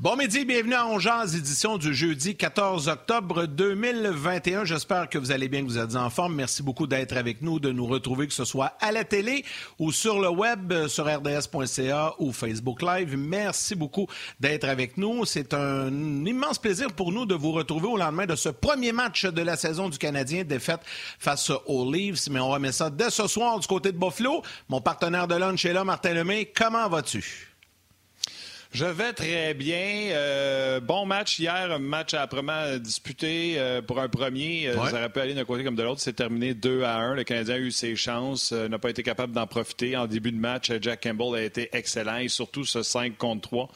Bon midi, bienvenue à Ongeaz, édition du jeudi 14 octobre 2021. J'espère que vous allez bien, que vous êtes en forme. Merci beaucoup d'être avec nous, de nous retrouver, que ce soit à la télé ou sur le web, euh, sur rds.ca ou Facebook Live. Merci beaucoup d'être avec nous. C'est un immense plaisir pour nous de vous retrouver au lendemain de ce premier match de la saison du Canadien, défaite face aux Leafs. Mais on remet ça dès ce soir du côté de Buffalo. Mon partenaire de lunch est là, Martin Lemay. Comment vas-tu? Je vais très bien. Euh, bon match hier, un match âprement disputé euh, pour un premier. Euh, Ça aurait pu aller d'un côté comme de l'autre. C'est terminé 2 à 1. Le Canadien a eu ses chances, n'a pas été capable d'en profiter. En début de match, Jack Campbell a été excellent et surtout ce 5 contre 3.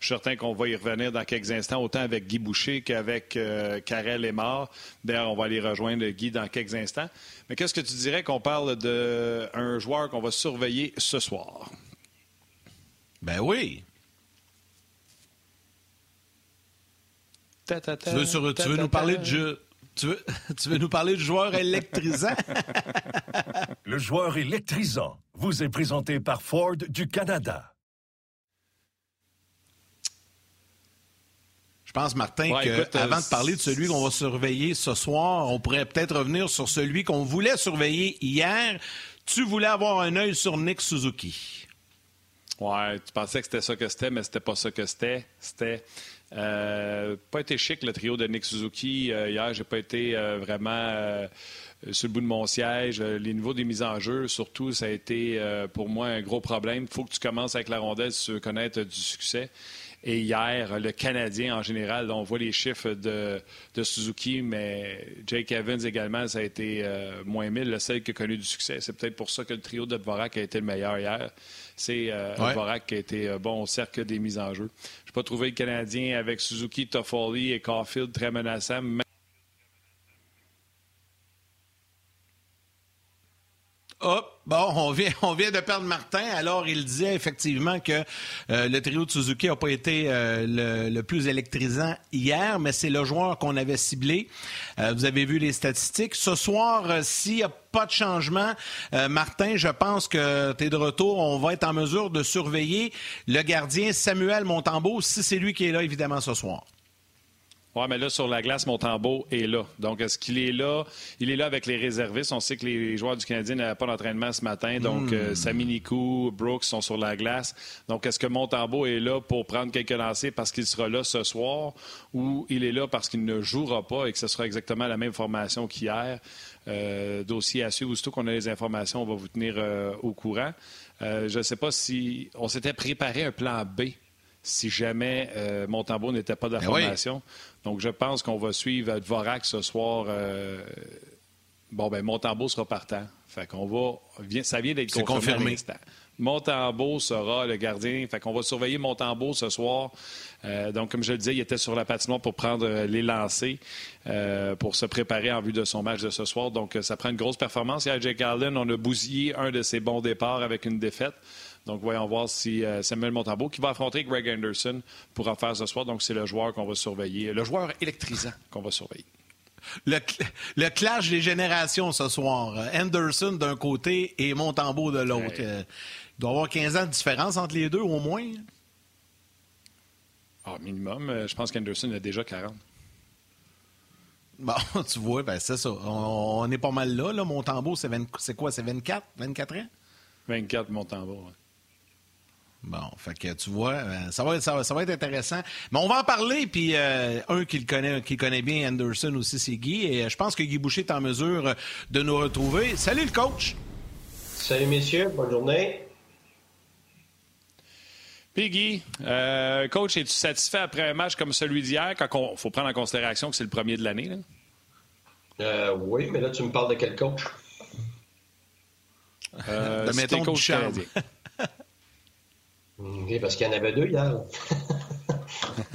Je suis certain qu'on va y revenir dans quelques instants, autant avec Guy Boucher qu'avec Karel et Mort. D'ailleurs, on va aller rejoindre Guy dans quelques instants. Mais qu'est-ce que tu dirais qu'on parle d'un joueur qu'on va surveiller ce soir? Ben oui. Tu veux, nous parler de jeu? Tu veux, tu veux, nous parler du joueur électrisant? Le joueur électrisant vous est présenté par Ford du Canada. Je pense, Martin, qu'avant euh, de parler de celui qu'on va surveiller ce soir, on pourrait peut-être revenir sur celui qu'on voulait surveiller hier. Tu voulais avoir un œil sur Nick Suzuki. Ouais, tu pensais que c'était ça que c'était, mais c'était pas ça que c'était. C'était euh, pas été chic le trio de Nick Suzuki. Euh, hier, j'ai pas été euh, vraiment sur le bout de mon siège. Les niveaux des mises en jeu, surtout, ça a été pour moi un gros problème. Il faut que tu commences avec la rondelle si tu connaître du succès. Et hier, le Canadien en général, on voit les chiffres de, Suzuki, mais Jake Evans également, ça a été moins 1000, le seul qui a connu du succès. C'est peut-être pour ça que le trio de Dvorak a été le meilleur hier. C'est euh, Dvorak qui a été bon au cercle des mises en jeu n'ai pas trouvé le Canadien avec Suzuki, Toffoli et Caulfield très menaçant. Oh, bon, on vient, on vient de perdre Martin. Alors, il disait effectivement que euh, le trio de Suzuki n'a pas été euh, le, plus électrisant hier, mais c'est le joueur qu'on avait ciblé. Euh, vous avez vu les statistiques. Ce soir, s'il n'y a pas de changement, Martin, je pense que tu es de retour. On va être en mesure de surveiller le gardien Samuel Montembeau, si c'est lui qui est là, évidemment, ce soir. Oui, mais là, sur la glace, Montembeau est là. Donc, est-ce qu'il est là? Il est là avec les réservistes. On sait que les joueurs du Canadien n'avaient pas d'entraînement ce matin. Donc, euh. Sami Nikou, Brooks sont sur la glace. Donc, est-ce que Montembeau est là pour prendre quelques lancers parce qu'il sera là ce soir ou il est là parce qu'il ne jouera pas et que ce sera exactement la même formation qu'hier? Euh, dossier à suivre. Aussitôt qu'on a les informations, on va vous tenir euh, au courant. je ne sais pas si on s'était préparé un plan B si jamais euh, Montembeau n'était pas de la ben formation. Donc, je pense qu'on va suivre Dvorak ce soir. Euh, bon, ben Montembeau sera partant. Fait qu'on va. Ça vient d'être confirmé. confirmé. sera le gardien. Fait qu'on va surveiller Montembeau ce soir. Euh, donc, comme je le disais, il était sur la patinoire pour prendre les lancers, pour se préparer en vue de son match de ce soir. Donc, ça prend une grosse performance. Hier, Jake Allen, on a bousillé un de ses bons départs avec une défaite. Donc, voyons voir si euh, Samuel Montambeau, qui va affronter Greg Anderson, pourra faire ce soir. Donc, c'est le joueur qu'on va surveiller, le joueur électrisant qu'on va surveiller. Le, le, clash des générations ce soir. Anderson d'un côté et Montembeau de l'autre. Euh, il doit y avoir 15 ans de différence entre les deux, au moins? Ah, minimum. Euh, je pense qu'Anderson a déjà 40. Bon, tu vois, ben c'est ça. On, est pas mal là. là. Montembeau, c'est quoi? C'est 24? 24 ans? 24, Montembeau, oui. Bon, fait que tu vois, euh, ça va, être, ça, va, être intéressant. Mais on va en parler, puis euh, un qui le connaît, qui connaît bien Anderson aussi, c'est Guy. Et euh, je pense que Guy Boucher est en mesure de nous retrouver. Salut le coach! Salut messieurs, bonne journée. Piggy, euh, coach, es-tu satisfait après un match comme celui d'hier, quand il faut prendre en considération que c'est le premier de l'année? Euh, oui, mais là, tu me parles de quel coach? Euh, de mettons coach canadien. OK, parce qu'il y en avait deux hier.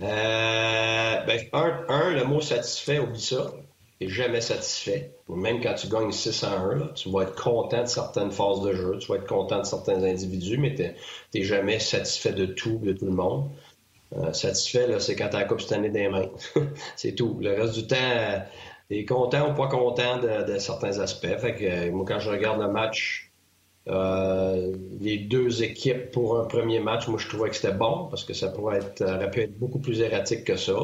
euh, ben, un, un, le mot satisfait, oublie ça. T'es jamais satisfait. Même quand tu gagnes 6 à 1, tu vas être content de certaines phases de jeu, tu vas être content de certains individus, mais tu n'es jamais satisfait de tout, de tout le monde. Euh, satisfait, c'est quand tu as la Coupe cette année des mains. c'est tout. Le reste du temps, tu es content ou pas content de, certains aspects. Fait que, euh, moi, quand je regarde le match, euh, les deux équipes pour un premier match, moi, je trouvais que c'était bon parce que ça pourrait être, aurait pu être beaucoup plus erratique que ça.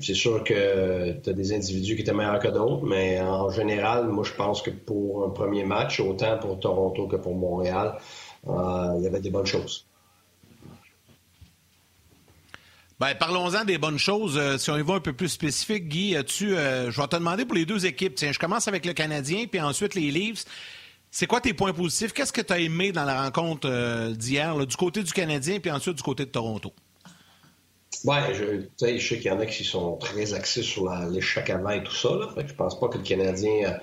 c'est sûr que tu as des individus qui étaient meilleurs que d'autres, mais en général, moi, je pense que pour un premier match, autant pour Toronto que pour Montréal, il y avait des bonnes choses. Ben, parlons-en des bonnes choses. Euh, si on y va un peu plus spécifique, Guy, tu, euh, je vais te demander pour les deux équipes. Tiens, je commence avec le Canadien, puis ensuite les Leafs. C'est quoi tes points positifs? Qu'est-ce que tu as aimé dans la rencontre euh, d'hier, du côté du Canadien, puis ensuite du côté de Toronto? Oui, je, je sais qu'il y en a qui sont très axés sur l'échec avant et tout ça. Là. Fait je pense pas que le Canadien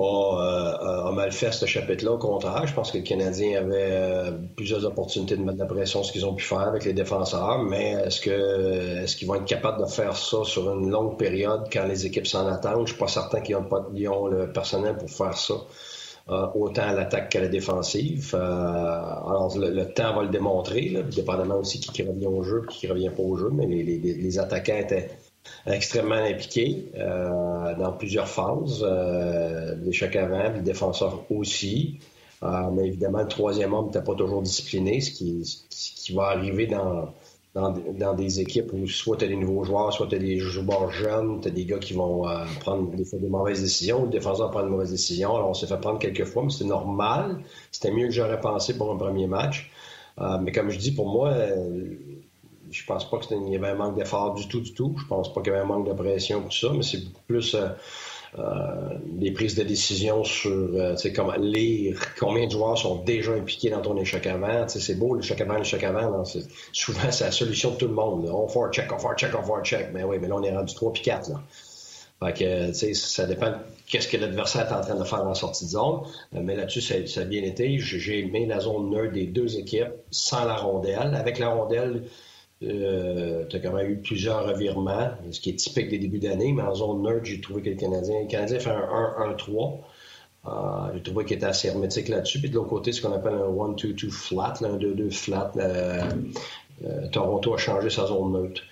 a, mal fait ce chapitre-là. Au contraire, je pense que le Canadien avait euh, plusieurs opportunités de mettre la pression, ce qu'ils ont pu faire avec les défenseurs, mais est-ce que est-ce qu'ils vont être capables de faire ça sur une longue période quand les équipes s'en attendent? Je suis pas certain qu'ils ont, ont le personnel pour faire ça. Euh, autant à l'attaque qu'à la défensive. Euh, alors, le, temps va le démontrer, là, dépendamment aussi qui, revient au jeu qui revient pas au jeu, mais les, les attaquants étaient extrêmement impliqué euh, dans plusieurs phases. Euh, l'échec avant, puis le défenseur aussi. Euh, mais évidemment, le troisième homme n'était pas toujours discipliné, ce qui, qui va arriver dans, dans, des équipes où soit tu as des nouveaux joueurs, soit tu as des joueurs jeunes, tu as des gars qui vont prendre des fois des mauvaises décisions, ou le défenseur prend une mauvaise décision. Alors, on s'est fait prendre quelques fois, mais c'était normal. C'était mieux que j'aurais pensé pour un premier match. mais comme je dis, pour moi, je pense pas qu'il y avait un manque d'effort du tout, du tout. Je pense pas qu'il y avait un manque de pression pour ça, mais c'est beaucoup plus euh, euh, des prises de décision sur euh, comment lire combien de joueurs sont déjà impliqués dans ton échec avant. C'est beau l'échec avant, l'échec avant. souvent, c'est la solution de tout le monde. On fait un check, on fait un check, on fait un check. Mais oui, mais là, on est rendu 3 puis 4. Là. Fait que, ça dépend qu'est-ce que l'adversaire est en train de faire en sortie de zone. Mais là-dessus, ça, a bien été. J'ai aimé la zone neutre des deux équipes sans la rondelle. Avec la rondelle, euh, tu as quand même eu plusieurs revirements, ce qui est typique des débuts d'année, mais en zone neutre, j'ai trouvé que le Canadien, le Canadien fait un 1-1-3. Euh, j'ai trouvé qu'il était assez hermétique là-dessus. Puis de l'autre côté, ce qu'on appelle un 1-2-2 flat, un 2-2 flat. Euh, Toronto a changé sa zone neutre.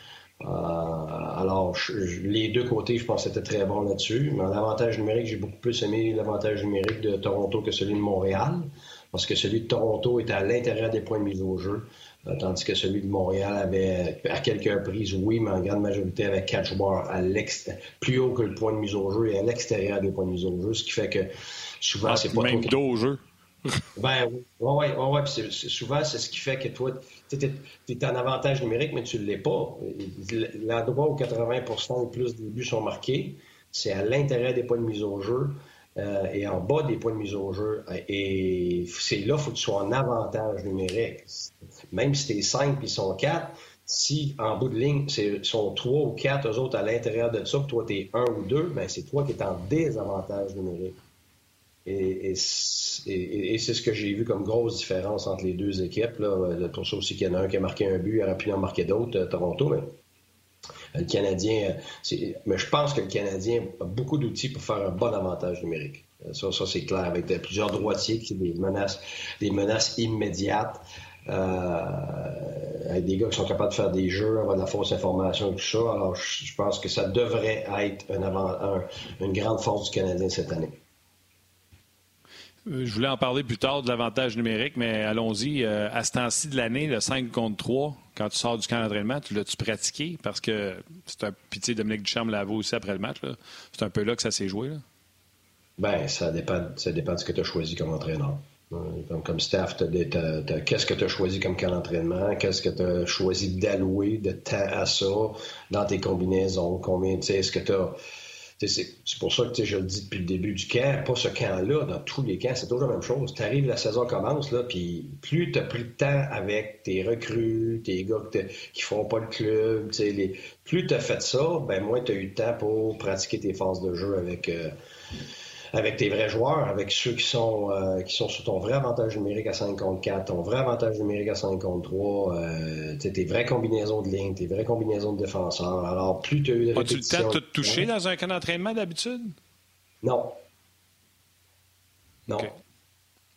alors, les deux côtés, je pense que c'était très bon là-dessus. Mais en avantage numérique, j'ai beaucoup plus aimé l'avantage numérique de Toronto que celui de Montréal, parce que celui de Toronto était à l'intérieur des points de mise au jeu. Euh, tandis que celui de Montréal avait, à quelques reprises, oui, mais en grande majorité, avec quatre joueurs à plus haut que le point de mise au jeu et à l'extérieur des points de mise au jeu, ce qui fait que souvent, ah, c'est pas même dos au jeu. ben oui, ouais, ouais, ouais, souvent, c'est ce qui fait que toi, tu es, en avantage numérique, mais tu ne l'es pas. L'endroit où 80% ou plus des buts sont marqués, c'est à l'intérieur des points de mise au jeu. Euh, et en bas des points de mise au jeu. Et c'est là qu'il faut que tu sois en avantage numérique. Même si tu es 5 puis ils sont 4, si en bout de ligne, c'est sont 3 ou 4 eux autres à l'intérieur de ça, puis toi tu es 1 ou 2, ben c'est toi qui es en désavantage numérique. Et, c'est ce que j'ai vu comme grosse différence entre les deux équipes. Là. Pour ça aussi qu'il y en a un qui a marqué un but, il aurait pu en d'autres, euh, Toronto. Le Canadien, euh, mais je pense que le Canadien a beaucoup d'outils pour faire un bon avantage numérique. Euh, ça, ça c'est clair, avec plusieurs droitiers qui des menaces, des menaces immédiates. Euh, avec des gars qui sont capables de faire des jeux, avoir de la fausse information et tout ça. Alors, je, pense que ça devrait être une grande force du Canadien cette année. Je voulais en parler plus tard de l'avantage numérique, mais allons-y. à ce temps-ci de l'année, le 5 contre 3, quand tu sors du camp d'entraînement, tu l'as-tu pratiqué? Parce que c'est un pitié Dominique Ducharme l'avait aussi après le match. C'est un peu là que ça s'est joué. Ben, ça dépend, ça dépend de ce que tu as choisi comme entraîneur. Comme, comme staff, qu'est-ce que tu as choisi comme camp d'entraînement? Qu'est-ce que tu as choisi d'allouer de temps à ça dans tes combinaisons? Combien, est-ce que tu as c'est pour ça que je le dis depuis le début du camp, pas ce camp-là, dans tous les camps, c'est toujours la même chose. Tu arrives, la saison commence, là, puis plus tu as pris de temps avec tes recrues, tes gars qui font pas le club, les, plus tu as fait ça, ben moins tu as eu le temps pour pratiquer tes phases de jeu avec, euh, avec tes vrais joueurs, avec ceux qui sont, euh, qui sont sur ton vrai avantage numérique à 5 contre 4, ton vrai avantage numérique à 5 contre 3, euh, tes vraies combinaisons de ligne, tes vraies combinaisons de défenseurs. Alors, plus tu as eu de As-tu le temps de te toucher dans un camp d'entraînement d'habitude? Non. Non.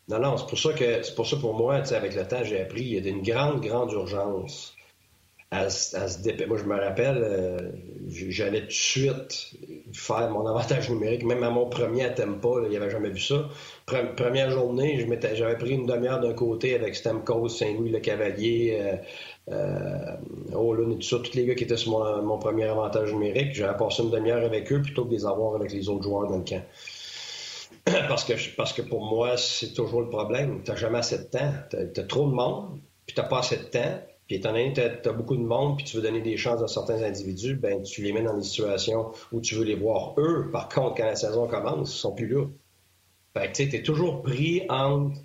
Non, non, c'est pour ça que c'est pour ça pour moi, avec le temps, j'ai appris, il y a une grande, grande urgence à, se Moi, je me rappelle, euh, j'allais tout de suite faire mon avantage numérique, même à mon premier à Tempa, il n'y avait jamais vu ça. première journée, j'avais pris une demi-heure d'un côté avec Stamkos, Saint-Louis-le-Cavalier, euh, euh, oh tout ça, tous les gars qui étaient sur mon, premier avantage numérique, j'avais passé une demi-heure avec eux plutôt que de les avoir avec les autres joueurs dans le camp. parce, que, parce que pour moi, c'est toujours le problème. Tu n'as jamais assez de temps. Tu as, trop de monde, puis tu n'as pas assez de temps. Puis étant donné que tu as, beaucoup de monde, puis tu veux donner des chances à certains individus, ben tu les mets dans des situations où tu veux les voir eux. Par contre, quand la saison commence, ils sont plus là. Fait que tu es toujours pris entre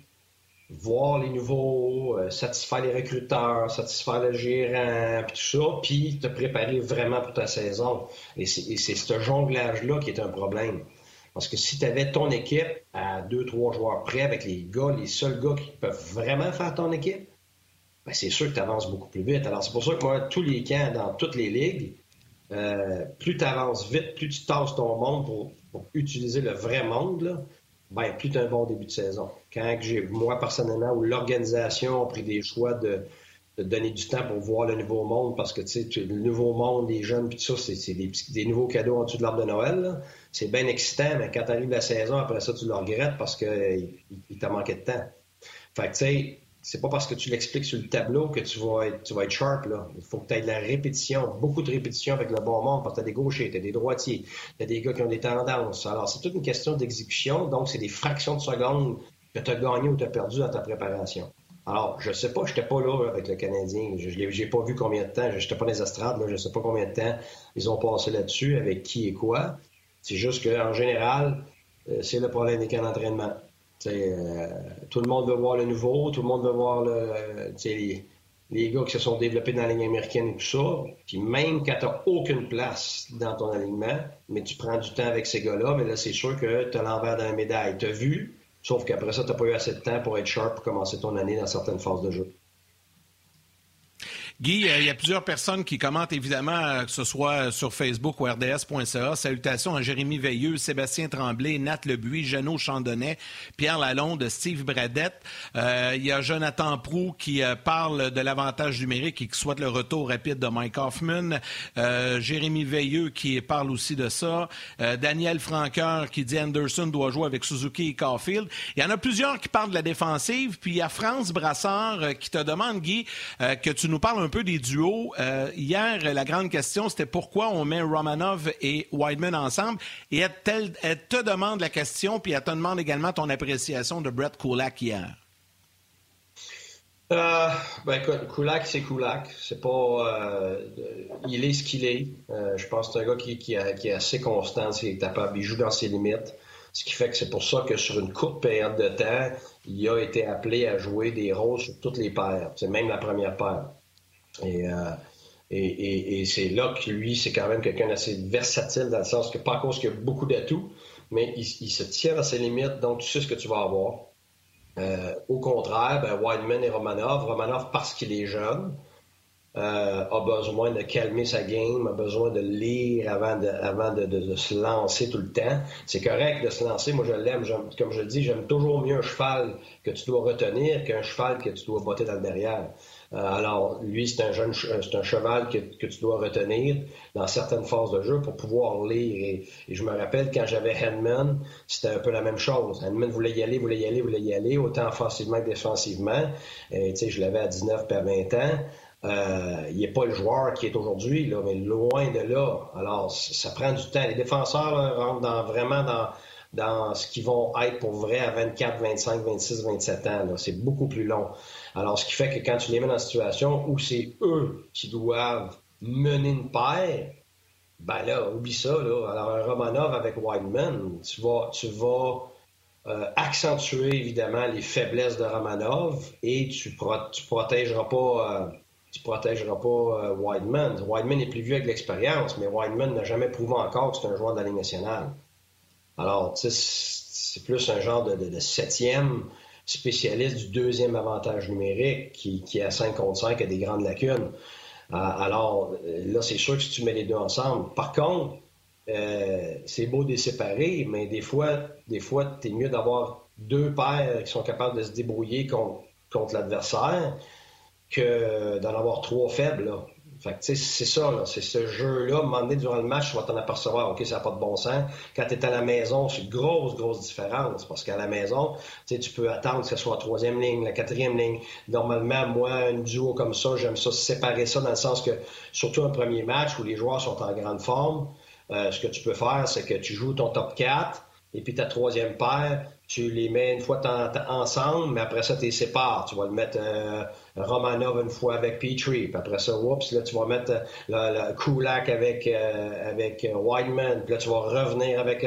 voir les nouveaux, euh, satisfaire les recruteurs, satisfaire le gérant, puis tout ça, puis te préparer vraiment pour ta saison. Et c'est ce jonglage-là qui est un problème. Parce que si tu avais ton équipe à deux, trois joueurs près avec les gars, les seuls gars qui peuvent vraiment faire ton équipe, c'est sûr que tu avances beaucoup plus vite. Alors, c'est pour ça que moi, tous les camps dans toutes les ligues, euh, plus tu avances vite, plus tu tasses ton monde pour, utiliser le vrai monde, là, ben, plus tu as un bon début de saison. Quand j'ai, moi, personnellement, où l'organisation a pris des choix de, donner du temps pour voir le nouveau monde, parce que, tu sais, le nouveau monde, les jeunes, puis tout ça, c'est, des, des, nouveaux cadeaux en dessous de l'arbre de Noël. C'est bien excitant, mais quand tu arrives la saison, après ça, tu le regrettes parce qu'il il, t'a manqué de temps. Fait que, tu sais, c'est pas parce que tu l'expliques sur le tableau que tu vas être, sharp. Il faut que tu aies de la répétition, beaucoup de répétition avec le bon monde, parce que tu as des gauchers, tu as des droitiers, tu as des gars qui ont des tendances. Alors, c'est toute une question d'exécution, donc c'est des fractions de secondes que tu as gagné ou tu as perdu dans ta préparation. Alors, je sais pas, je n'étais pas là avec le Canadien. Je n'ai pas vu combien de temps, je n'étais pas dans les estrades, là, je sais pas combien de temps ils ont passé là-dessus, avec qui et quoi. C'est juste qu'en général, euh, c'est le problème des camps d'entraînement. Euh, tout le monde veut voir le nouveau, tout le monde veut voir le, les, les, gars qui se sont développés dans la ligne américaine et tout ça. Puis même quand tu aucune place dans ton alignement, mais tu prends du temps avec ces gars-là, mais là, c'est sûr que tu as l'envers d'un médaille. Tu as vu, sauf qu'après ça, tu n'as pas eu assez de temps pour être sharp pour commencer ton année dans certaines phases de jeu. Guy, euh, il y a plusieurs personnes qui commentent évidemment, euh, que ce soit sur Facebook ou rds.ca. Salutations à Jérémy Veilleux, Sébastien Tremblay, Nat Lebuy, Jeannot Chandonnet, Pierre Lalonde, Steve Bradette. Euh, il y a Jonathan Prou qui parle de l'avantage numérique et qui souhaite le retour rapide de Mike Hoffman. Jérémy Veilleux qui parle aussi de ça. Daniel Franqueur qui dit Anderson doit jouer avec Suzuki et Caulfield. Il y en a plusieurs qui parlent de la défensive. Puis il y a France Brassard qui te demande, Guy, que tu nous parles un peu des duos. Euh, hier, la grande question, c'était pourquoi on met Romanov et Wideman ensemble? Et elle, te demande la question, puis elle te demande également ton appréciation de Brett Kulak hier. Euh, ben Kulak, c'est Kulak. C'est pas. Euh, il est ce qu'il est. je pense que c'est un gars qui, est assez constant, est capable. Il joue dans ses limites. Ce qui fait que c'est pour ça que sur une courte période de temps, il a été appelé à jouer des rôles sur toutes les paires. C'est même la première paire. Euh, et, et, c'est là que lui, c'est quand même quelqu'un d'assez versatile dans le sens que, pas à cause qu'il a beaucoup d'atouts, mais il, se tient à ses limites, donc tu sais ce que tu vas avoir. Euh, au contraire, ben, Wideman et Romanov, Romanov parce qu'il est jeune, euh, a besoin de calmer sa game, a besoin de lire avant de, avant de, se lancer tout le temps. C'est correct de se lancer. Moi, je l'aime. Comme je le dis, j'aime toujours mieux un cheval que tu dois retenir qu'un cheval que tu dois botter dans le derrière. Euh, alors, lui, c'est un jeune, c'est un cheval que, tu dois retenir dans certaines phases de jeu pour pouvoir lire. Et, je me rappelle quand j'avais Henman, c'était un peu la même chose. Henman voulait y aller, voulait y aller, voulait y aller, autant offensivement que défensivement. Et, je l'avais à 19 par 20 ans. Euh, il n'est pas le joueur qui est aujourd'hui, là, mais loin de là. Alors, ça prend du temps. Les défenseurs rentrent dans, vraiment dans, dans ce qu'ils vont être pour vrai à 24, 25, 26, 27 ans. C'est beaucoup plus long. Alors, ce qui fait que quand tu les mets dans une situation où c'est eux qui doivent mener une paire, Ben là, oublie ça. Là. Alors, un Romanov avec Wideman, tu vas, tu vas euh, accentuer évidemment les faiblesses de Romanov et tu, pro tu protégeras pas. Euh, tu protégeras pas euh, Wideman. Wideman est plus vieux avec l'expérience, mais Wideman n'a jamais prouvé encore que c'est un joueur de la Ligue nationale. Alors, tu sais, c'est plus un genre de, septième spécialiste du deuxième avantage numérique qui, qui à 5 contre 5 a des grandes lacunes. alors, là, c'est sûr que si tu mets les deux ensemble. Par contre, euh, c'est beau de les séparer, mais des fois, des fois, es mieux d'avoir deux paires qui sont capables de se débrouiller contre, l'adversaire que d'en avoir trois faibles. Fait c'est ça, c'est ce jeu-là. À durant le match, tu vas t'en apercevoir, OK, ça n'a pas de bon sens. Quand tu es à la maison, c'est une grosse, grosse différence. Parce qu'à la maison, tu peux attendre que ce soit la troisième ligne, la quatrième ligne. Normalement, moi, un duo comme ça, j'aime ça séparer ça dans le sens que, surtout un premier match où les joueurs sont en grande forme, euh, ce que tu peux faire, c'est que tu joues ton top 4 et puis ta troisième paire, tu les mets une fois ensemble, mais après ça, tu les sépares. Tu vas le mettre euh, Romanov une fois avec Petrie, puis après ça, oups, là, tu vas mettre euh, le, Kulak avec, avec Wideman, puis là, tu vas revenir avec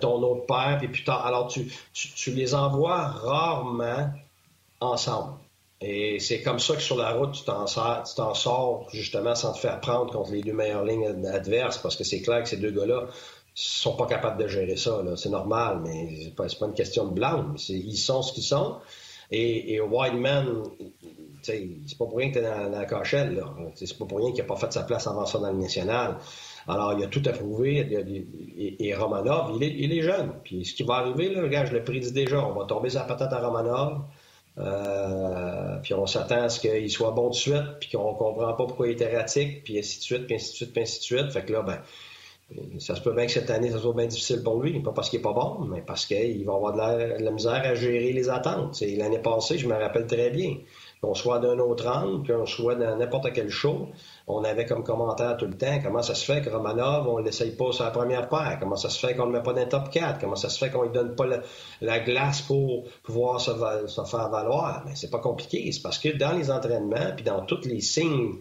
ton autre paire, puis plus tard. Alors, tu, tu les envoies rarement ensemble. Et c'est comme ça que sur la route, tu t'en sors, sors, justement sans te faire prendre contre les deux meilleures lignes adverses, parce que c'est clair que ces deux gars-là sont pas capables de gérer ça. C'est normal, mais c'est pas, pas une question de blâme. Ils sont ce qu'ils sont. Et, et Wideman, c'est pas pour rien que tu es dans, la cachette. C'est pas pour rien qu'il n'a pas fait sa place avant ça dans le national. Alors, il a tout à prouver. et, Romanov, il est, il est, jeune. Puis ce qui va arriver, là, regarde, je le prédis déjà. On va tomber sur patate à Romanov. Euh, puis on s'attend à ce qu'il soit bon de suite, puis qu'on comprend pas pourquoi il est erratique, puis ainsi de suite, puis ainsi de suite, puis ainsi de suite. Fait que là, ben, ça se peut bien que cette année, ça soit bien difficile pour lui, pas parce qu'il est pas bon, mais parce qu'il va avoir de la, misère à gérer les attentes. L'année passée, je me rappelle très bien, qu'on soit d'un autre angle, qu'on soit dans n'importe quel show, on avait comme commentaire tout le temps comment ça se fait que Romanov, on ne l'essaye pas sur la première paire, comment ça se fait qu'on ne le met pas dans le top 4, comment ça se fait qu'on ne lui donne pas la, glace pour pouvoir se, faire valoir? Mais c'est pas compliqué, c'est parce que dans les entraînements, puis dans tous les signes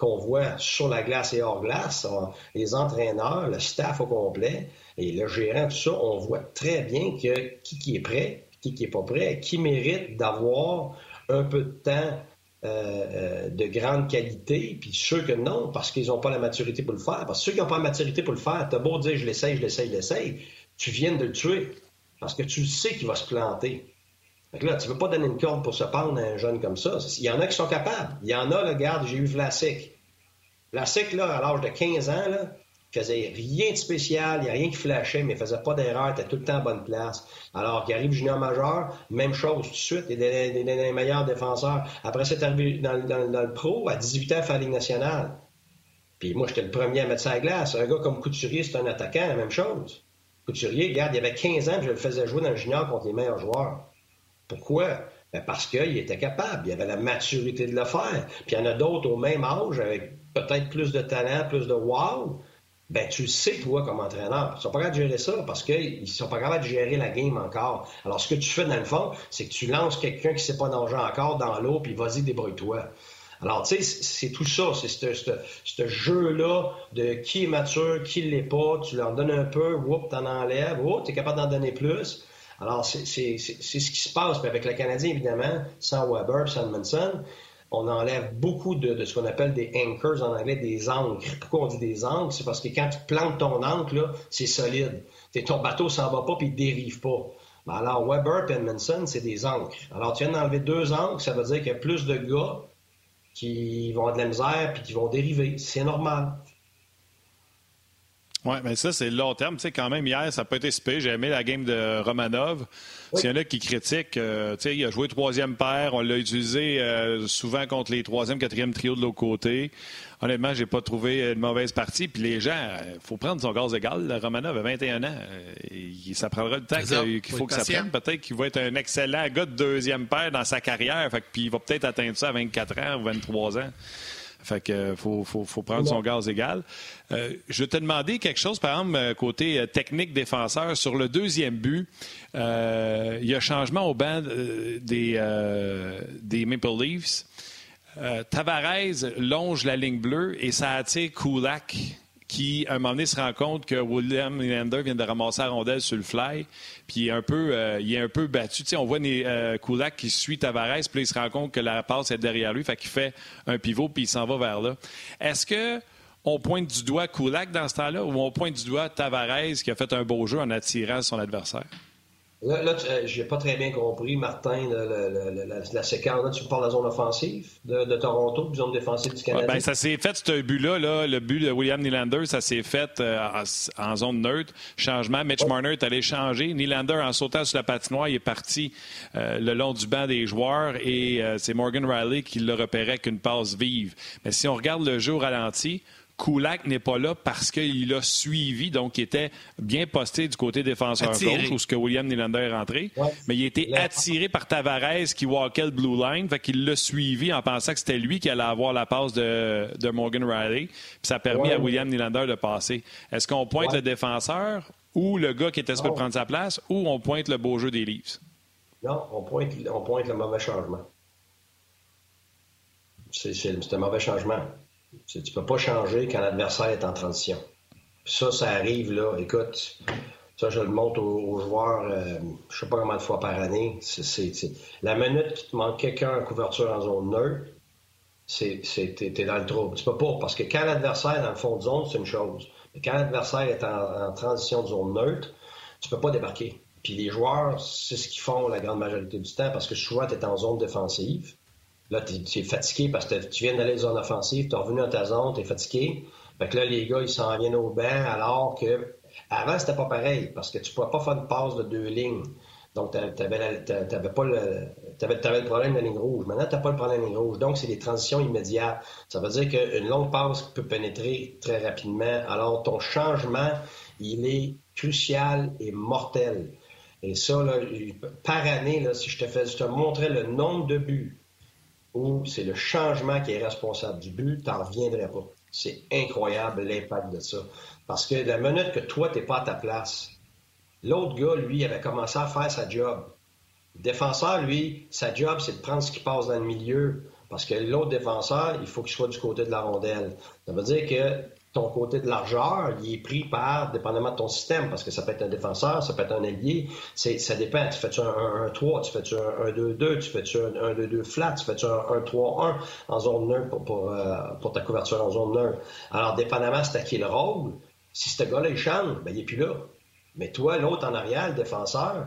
qu'on voit sur la glace et hors glace, les entraîneurs, le staff au complet et le gérant, tout ça, on voit très bien que qui, est prêt, qui qui est pas prêt, qui mérite d'avoir un peu de temps euh, euh, de grande qualité, puis ceux que non, parce qu'ils n'ont pas la maturité pour le faire. Parce que ceux qui n'ont pas la maturité pour le faire, t'as beau dire je l'essaye, je l'essaye, je l'essaye, tu viens de le tuer. Parce que tu sais qu'il va se planter. Là, tu ne veux pas donner une corde pour se pendre à un jeune comme ça. Il y en a qui sont capables. Il y en a, regarde, j'ai eu Vlasic. Vlasic, là, à l'âge de 15 ans, là, faisait rien de spécial, il n'y a rien qui flashait, mais il faisait pas d'erreur, était tout le temps à bonne place. Alors qu'il arrive junior majeur, même chose tout de suite, il est des, des, meilleurs défenseurs. Après c'est arrivé dans, le pro, à 18 ans, faire la Ligue nationale. Puis moi, j'étais le premier à mettre ça à glace. Un gars comme Couturier, c'est un attaquant, la même chose. Couturier, regarde, il avait 15 ans, puis je le faisais jouer dans le junior contre les meilleurs joueurs. Pourquoi? Ben parce qu'il était capable, il avait la maturité de le faire. Puis il y en a d'autres au même âge, avec peut-être plus de talent, plus de wow, ben tu le sais, toi, comme entraîneur. Ils sont pas capables de gérer ça parce qu'ils sont pas capables de gérer la game encore. Alors, ce que tu fais, dans le fond, c'est que tu lances quelqu'un qui sait pas nager encore dans l'eau, puis vas-y, débrouille-toi. Alors, tu sais, c'est tout ça. C'est ce jeu-là de qui est mature, qui l'est pas. Tu leur donnes un peu, whoop, t'en enlèves, oh, t'es capable d'en donner plus. Alors, c'est ce qui se passe. Puis avec le Canadien, évidemment, sans Weber, sans Manson, on enlève beaucoup de, ce qu'on appelle des anchors en anglais, des ancres. Pourquoi on dit des ancres? C'est parce que quand tu plantes ton ancre, c'est solide. ton bateau s'en va pas puis il dérive pas. Ben alors, Weber et Edmondson, c'est des ancres. Alors, tu viens d'enlever deux ancres, ça veut dire qu'il y a plus de gars qui vont avoir de la misère puis qui vont dériver. C'est normal. Oui, mais ça, c'est le long terme. Tu sais, quand même, hier, ça peut être été J'ai aimé la game de Romanov. S'il y en a qui critiquent, euh, tu sais, il a joué troisième paire. On l'a utilisé euh, souvent contre les troisième, quatrième trio de l'autre côté. Honnêtement, j'ai pas trouvé une mauvaise partie. Puis les gens, il faut prendre son gaz égal. Romanov a 21 ans. Euh, ça prendra le temps qu'il faut, que ça prenne. Peut-être qu'il va être un excellent gars de deuxième paire dans sa carrière. Fait puis il va peut-être atteindre ça à 24 ans ou 23 ans. Fait que faut, faut, faut prendre son gaz égal. Euh, je vais te demander quelque chose, par exemple, euh, côté euh, technique défenseur. Sur le deuxième but, il y a changement au banc des, des Maple Leafs. Tavares longe la ligne bleue et ça attire Kulak qui, à un moment donné, se rend compte que William Nylander vient de ramasser la rondelle sur le fly, puis il est un peu, euh, il est un peu battu. on voit euh, qui suit Tavares, puis il se rend compte que la passe est derrière lui, fait qu'il fait un pivot, puis il s'en va vers là. Est-ce que on pointe du doigt Kulak dans ce temps-là ou on pointe du doigt Tavares qui a fait un beau jeu en attirant son adversaire? Là, là euh, j'ai pas très bien compris, Martin, la, séquence. Là, tu parles de la zone offensive de, Toronto, de zone défensive du Canada. ben, ça s'est fait, ce but-là, là, le but de William Nylander, ça s'est fait euh, en, zone neutre. Changement. Mitch Marner est allé changer. Nylander, en sautant sur la patinoire, il est parti euh, le long du banc des joueurs et c'est Morgan Riley qui le repérait qu'une passe vive. Mais si on regarde le jeu au ralenti, Kulak n'est pas là parce qu'il a suivi, donc il était bien posté du côté défenseur gauche, où ce que William Nylander est rentré. Mais il a été attiré par Tavares qui walkait le blue line, fait qu'il l'a suivi en pensant que c'était lui qui allait avoir la passe de, Morgan Riley. Puis ça a permis à William Nylander de passer. Est-ce qu'on pointe le défenseur ou le gars qui était supposé prendre sa place ou on pointe le beau jeu des Leafs? Non, on pointe, on pointe le mauvais changement. C'est un mauvais changement. Tu ne peux pas changer quand l'adversaire est en transition. ça, ça arrive là. Écoute, ça, je le montre aux, joueurs, euh, je ne sais pas combien de fois par année. La minute qu'il te manque quelqu'un en couverture en zone neutre, c'est, t'es, dans le trouble. Tu peux pas, parce que quand l'adversaire est dans le fond de zone, c'est une chose. Mais quand l'adversaire est en, transition de zone neutre, tu peux pas débarquer. Puis les joueurs, c'est ce qu'ils font la grande majorité du temps, parce que souvent, tu es en zone défensive. Là, tu es, fatigué parce que tu viens d'aller zone offensive, tu es revenu dans ta zone, tu es fatigué. Fait que là, les gars, ils s'en viennent au banc alors que avant, c'était pas pareil parce que tu ne pouvais pas faire une passe de deux lignes. Donc, tu n'avais pas avais, le problème de la ligne rouge. Maintenant, tu n'as pas le problème de la ligne rouge. Donc, c'est des transitions immédiates. Ça veut dire qu'une longue passe peut pénétrer très rapidement. Alors, ton changement, il est crucial et mortel. Et ça, là, par année, là, si je te fais, je te montrais le nombre de buts où c'est le changement qui est responsable du but, t'en reviendrais pas. C'est incroyable l'impact de ça. Parce que la minute que toi, t'es pas à ta place, l'autre gars, lui, avait commencé à faire sa job. Le défenseur, lui, sa job, c'est de prendre ce qui passe dans le milieu. Parce que l'autre défenseur, il faut qu'il soit du côté de la rondelle. Ça veut dire que ton côté de largeur, il est pris par, dépendamment de ton système, parce que ça peut être un défenseur, ça peut être un allié, ça dépend. Tu fais-tu un 1-3, tu fais-tu un 2-2, tu fais-tu un 1-2-2 flat, tu fais-tu un 1-3-1 en zone neutre pour, euh, pour, ta couverture en zone neutre. Alors, dépendamment c'est à qui le rôle, si ce gars-là, il change, ben, il n'est plus là. Mais toi, l'autre en arrière, le défenseur,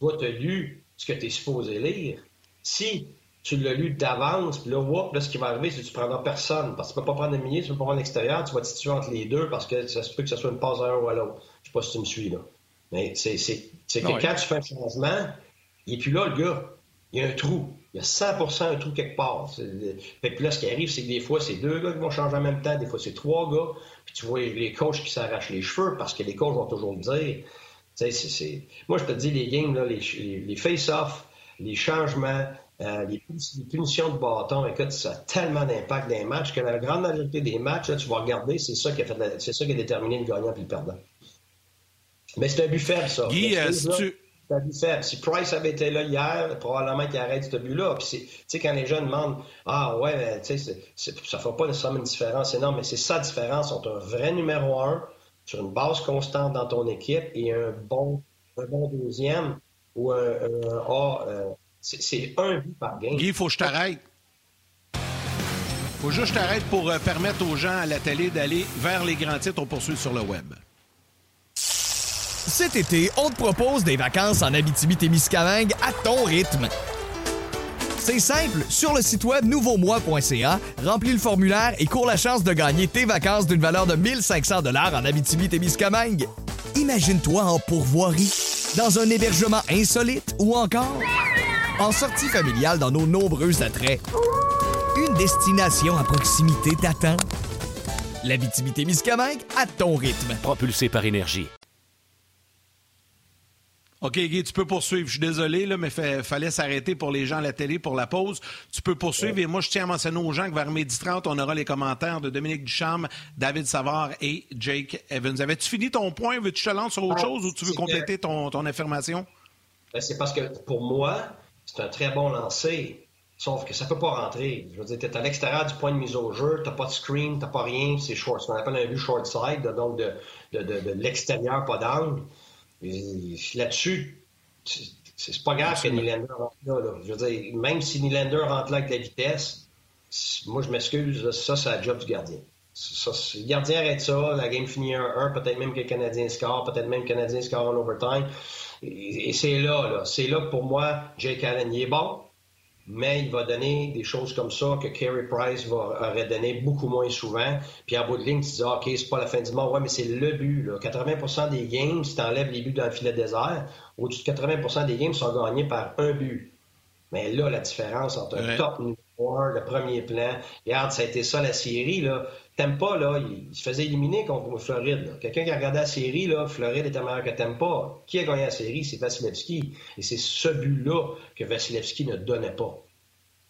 toi, tu as lu ce que tu es supposé lire. Si tu l'as lu d'avance, puis là, whoop, là, ce qui va arriver, c'est que tu prendras personne. Parce que tu peux pas prendre un milieu, tu peux pas prendre l'extérieur, tu vas te situer entre les deux parce que ça se peut que ce soit une passe à un ou à l'autre. Je sais pas si tu me suis, là. Mais c'est, c'est, c'est que quand tu fais un changement, n'est plus là, le gars. Il y a un trou. Il y a 100% un trou quelque part. Puis là, ce qui arrive, c'est que des fois, c'est deux gars qui vont changer en même temps, des fois, c'est trois gars. Puis tu vois les coachs qui s'arrachent les cheveux parce que les coachs vont toujours le dire. C'est, c'est... Moi, je te dis, les games, là, les, les face-off, les changements, euh, les, punitions de bâton, écoute, ça a tellement d'impact dans les matchs que la grande majorité des matchs, tu vas regarder, c'est ça qui a fait c'est ça qui a déterminé le gagnant et le perdant. Mais c'est un but faible, ça. Guy, si tu... C'est un but faible. Si Price avait été là hier, probablement qu'il arrête ce but-là. Puis, tu sais, quand les jeunes demandent Ah, ouais, tu sais, ça ne fait pas nécessairement une différence énorme, mais c'est sa différence entre un vrai numéro un sur une base constante dans ton équipe et un bon, un bon deuxième ou un, A. Euh, c'est un but par game. Guy, il faut que je t'arrête. faut juste que je t'arrête pour euh, permettre aux gens à la télé d'aller vers les grands titres. On poursuit sur le web. Cet été, on te propose des vacances en Abitibi-Témiscamingue à ton rythme. C'est simple, sur le site web nouveaumois.ca, remplis le formulaire et cours la chance de gagner tes vacances d'une valeur de 1500 dollars en Abitibi-Témiscamingue. Imagine-toi en pourvoirie, dans un hébergement insolite ou encore en sortie familiale dans nos nombreux attraits. Une destination à proximité t'attend. La Miscamingue à ton rythme. Propulsé par énergie. OK, Guy, tu peux poursuivre. Je suis désolé, là, mais il fallait s'arrêter pour les gens à la télé pour la pause. Tu peux poursuivre. Et moi, je tiens à mentionner aux gens que vers midi 30, on aura les commentaires de Dominique Ducharme, David Savard et Jake Evans. Avais-tu fini ton point? Veux-tu te lancer sur autre ah, chose ou tu veux compléter ton, ton affirmation? Ben, c'est parce que pour moi, c'est un très bon lancer. Sauf que ça peut pas rentrer. Je veux dire, tu es à l'extérieur du point de mise au jeu, tu pas de screen, tu pas rien, c'est short. Ce qu'on appelle un vue short side, donc de, de, de, l'extérieur, pas d'angle. Là-dessus, c'est pas grave que Nylander rentre là, là, Je veux dire, même si Nylander rentre là avec de la vitesse, moi, je m'excuse, ça, c'est la job du gardien. Ça, le gardien arrête ça, la game finit 1-1, peut-être même que le Canadien score, peut-être même que le Canadien score en overtime. Et, c'est là, là. C'est là que pour moi, Jake Allen, il est bon, mais il va donner des choses comme ça que Carey Price va, aurait donné beaucoup moins souvent. Puis en bout de ligne, tu dis, OK, c'est pas la fin du monde. Ouais, mais c'est le but. Là. 80% des games, si tu enlèves les buts dans le filet désert, au-dessus de 80% des games sont gagnés par un but. Mais là, la différence entre un top numéro un, le premier plan, regarde, ça a été ça la série, là. Tempa, là, il, se faisait éliminer contre Floride. Quelqu'un qui a regardé la série, là, Floride était meilleur que Tempa. Qui a gagné la série? C'est Vasilevski. Et c'est ce but-là que Vasilevski ne donnait pas.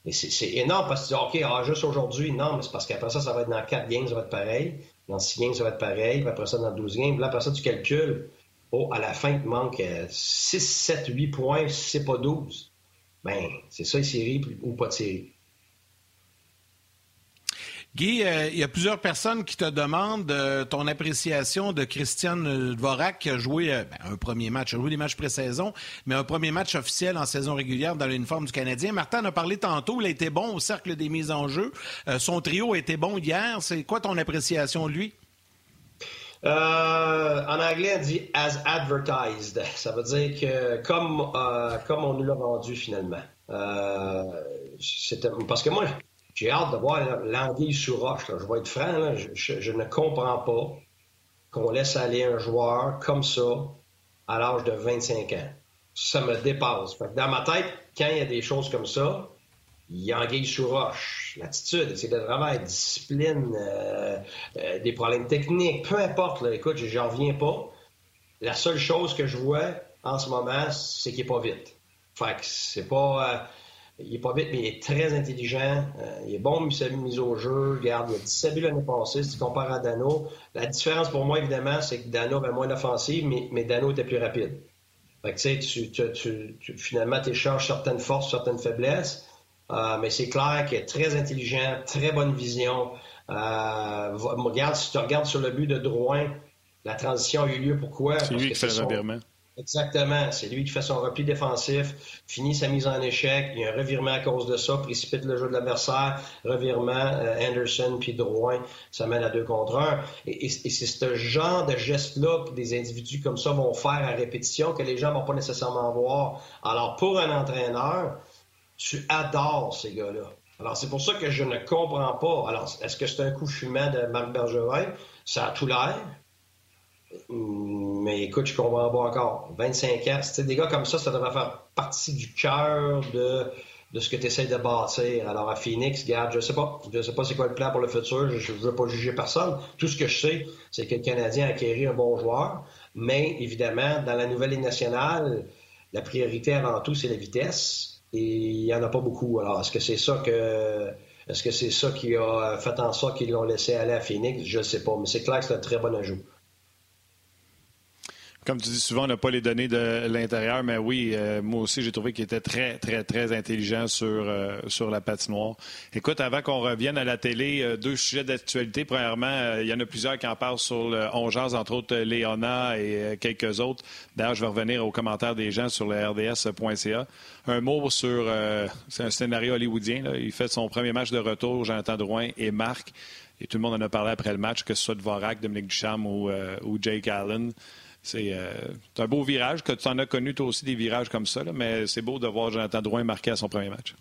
Et c'est énorme parce que tu dis, OK, ah, juste aujourd'hui, non, mais c'est parce qu'après ça, ça va être dans 4 games, ça va être pareil. Dans 6 games, ça va être pareil. Puis après ça, dans 12 games. Puis là, après ça, tu calcules. Oh, à la fin, il te manque 6, 7, 8 points, c'est pas 12. Ben, c'est ça, une série ou pas de série. Guy, euh, il y a plusieurs personnes qui te demandent euh, ton appréciation de Christian Dvorak qui a joué euh, ben, un premier match, a joué des matchs pré-saison, mais un premier match officiel en saison régulière dans l'uniforme du Canadien. Martin en a parlé tantôt, il a été bon au cercle des mises en jeu. son trio a été bon hier. C'est quoi ton appréciation lui? en anglais, on dit as advertised. Ça veut dire que comme, comme on nous l'a vendu finalement. parce que moi, j'ai hâte de voir l'anguille sur roche. Je vais être franc, je, ne comprends pas qu'on laisse aller un joueur comme ça à l'âge de 25 ans. Ça me dépasse. dans ma tête, quand il y a des choses comme ça, il y a anguille sous roche. L'attitude, c'est de travail, discipline, euh, euh, des problèmes techniques, peu importe. Écoute, j'en reviens pas. La seule chose que je vois en ce moment, c'est qu'il n'est pas vite. Fait que c'est pas. Euh, il est pas vite, mais il est très intelligent. Euh, il est bon mise au jeu. Regarde, il a 17 buts l'année passée. Si tu compares à Dano, la différence pour moi, évidemment, c'est que Dano avait moins d'offensive, mais, mais, Dano était plus rapide. Fait que, tu sais, tu, tu, finalement, tu échanges certaines forces, certaines faiblesses. Euh, mais c'est clair qu'il est très intelligent, très bonne vision. Euh, regarde, si tu regardes sur le but de Drouin, la transition a eu lieu. Pourquoi? C'est lui qui fait le revirement. Exactement. C'est lui qui fait son repli défensif, finit sa mise en échec. Il y a un revirement à cause de ça, précipite le jeu de l'adversaire, revirement, euh, Anderson puis Drouin, ça mène à deux contre un. Et, c'est ce genre de geste-là que des individus comme ça vont faire à répétition que les gens vont pas nécessairement voir. Alors, pour un entraîneur, tu adores ces gars-là. Alors, c'est pour ça que je ne comprends pas. Alors, est-ce que c'est un coup fumant de Marc Bergevin? Ça a tout l'air. Mais écoute, je comprends pas encore. 25 ans, c'est des gars comme ça, ça devrait faire partie du cœur de, de ce que tu essaies de bâtir. Alors à Phoenix, garde, je sais pas. Je sais pas c'est quoi le plan pour le futur. Je ne veux pas juger personne. Tout ce que je sais, c'est que le Canadien a acquéri un bon joueur. Mais évidemment, dans la nouvelle Ligue nationale, la priorité avant tout, c'est la vitesse. Et il n'y en a pas beaucoup. Alors, est-ce que c'est ça que. Est-ce que c'est ça qui a fait en sorte qu'ils l'ont laissé aller à Phoenix? Je ne sais pas. Mais c'est clair que c'est un très bon ajout. Comme tu dis souvent, on n'a pas les données de l'intérieur, mais oui, euh, moi aussi, j'ai trouvé qu'il était très, très, très intelligent sur, euh, sur la patinoire. Écoute, avant qu'on revienne à la télé, euh, deux sujets d'actualité. Premièrement, il y en a plusieurs qui en parlent sur le entre autres Léona et quelques autres. D'ailleurs, je vais revenir aux commentaires des gens sur le rds.ca. Un mot sur, c'est un scénario hollywoodien. Il fait son premier match de retour, Jonathan Drouin et Marc. Et tout le monde en a parlé après le match, que ce soit de Vorak, Dominique Ducharme ou, ou Jake Allen. Euh, c'est un beau virage, que tu en as connu toi aussi des virages comme ça, mais c'est beau de voir Jonathan Drouin marquer à son premier match.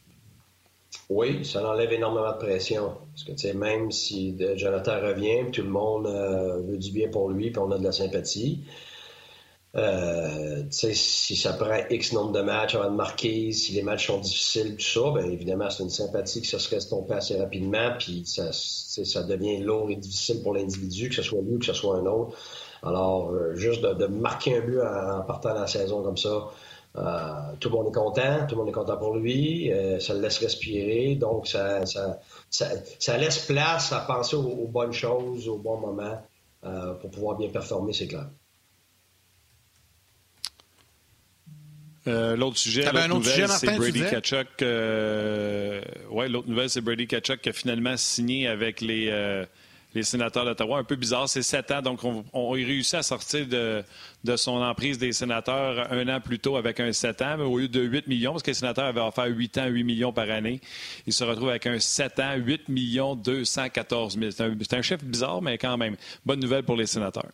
Oui, ça enlève énormément de pression. Parce que, tu sais, même si Jonathan revient, tout le monde euh, veut du bien pour lui, puis on a de la sympathie. Euh, si ça prend X nombre de matchs avant de marquer, si les matchs sont difficiles, tout ça, bien évidemment, c'est une sympathie qui se serait estompée assez rapidement, puis ça, ça devient lourd et difficile pour l'individu, que ce soit lui ou que ce soit un autre. Alors, euh, juste de, marquer un but en, partant de la saison comme ça, euh, tout le monde est content, tout le monde est content pour lui, euh, ça le laisse respirer, donc ça, ça, laisse place à penser aux, bonnes choses au bon moment pour pouvoir bien performer, c'est clair. Euh, l'autre sujet, l'autre nouvelle, c'est Brady Kachuk. Euh, ouais, l'autre nouvelle, c'est Brady Kachuk qui a finalement signé avec les, euh, les sénateurs d'Ottawa. Un peu bizarre, c'est sept ans, donc on, on, a réussi à sortir de, de, son emprise des sénateurs un an plus tôt avec un 7 ans, mais au lieu de 8 millions, parce que les sénateurs avaient offert 8 ans, 8 millions par année, il se retrouve avec un 7 ans, 8 millions 214 000. C'est un, un chiffre bizarre, mais quand même, bonne nouvelle pour les sénateurs.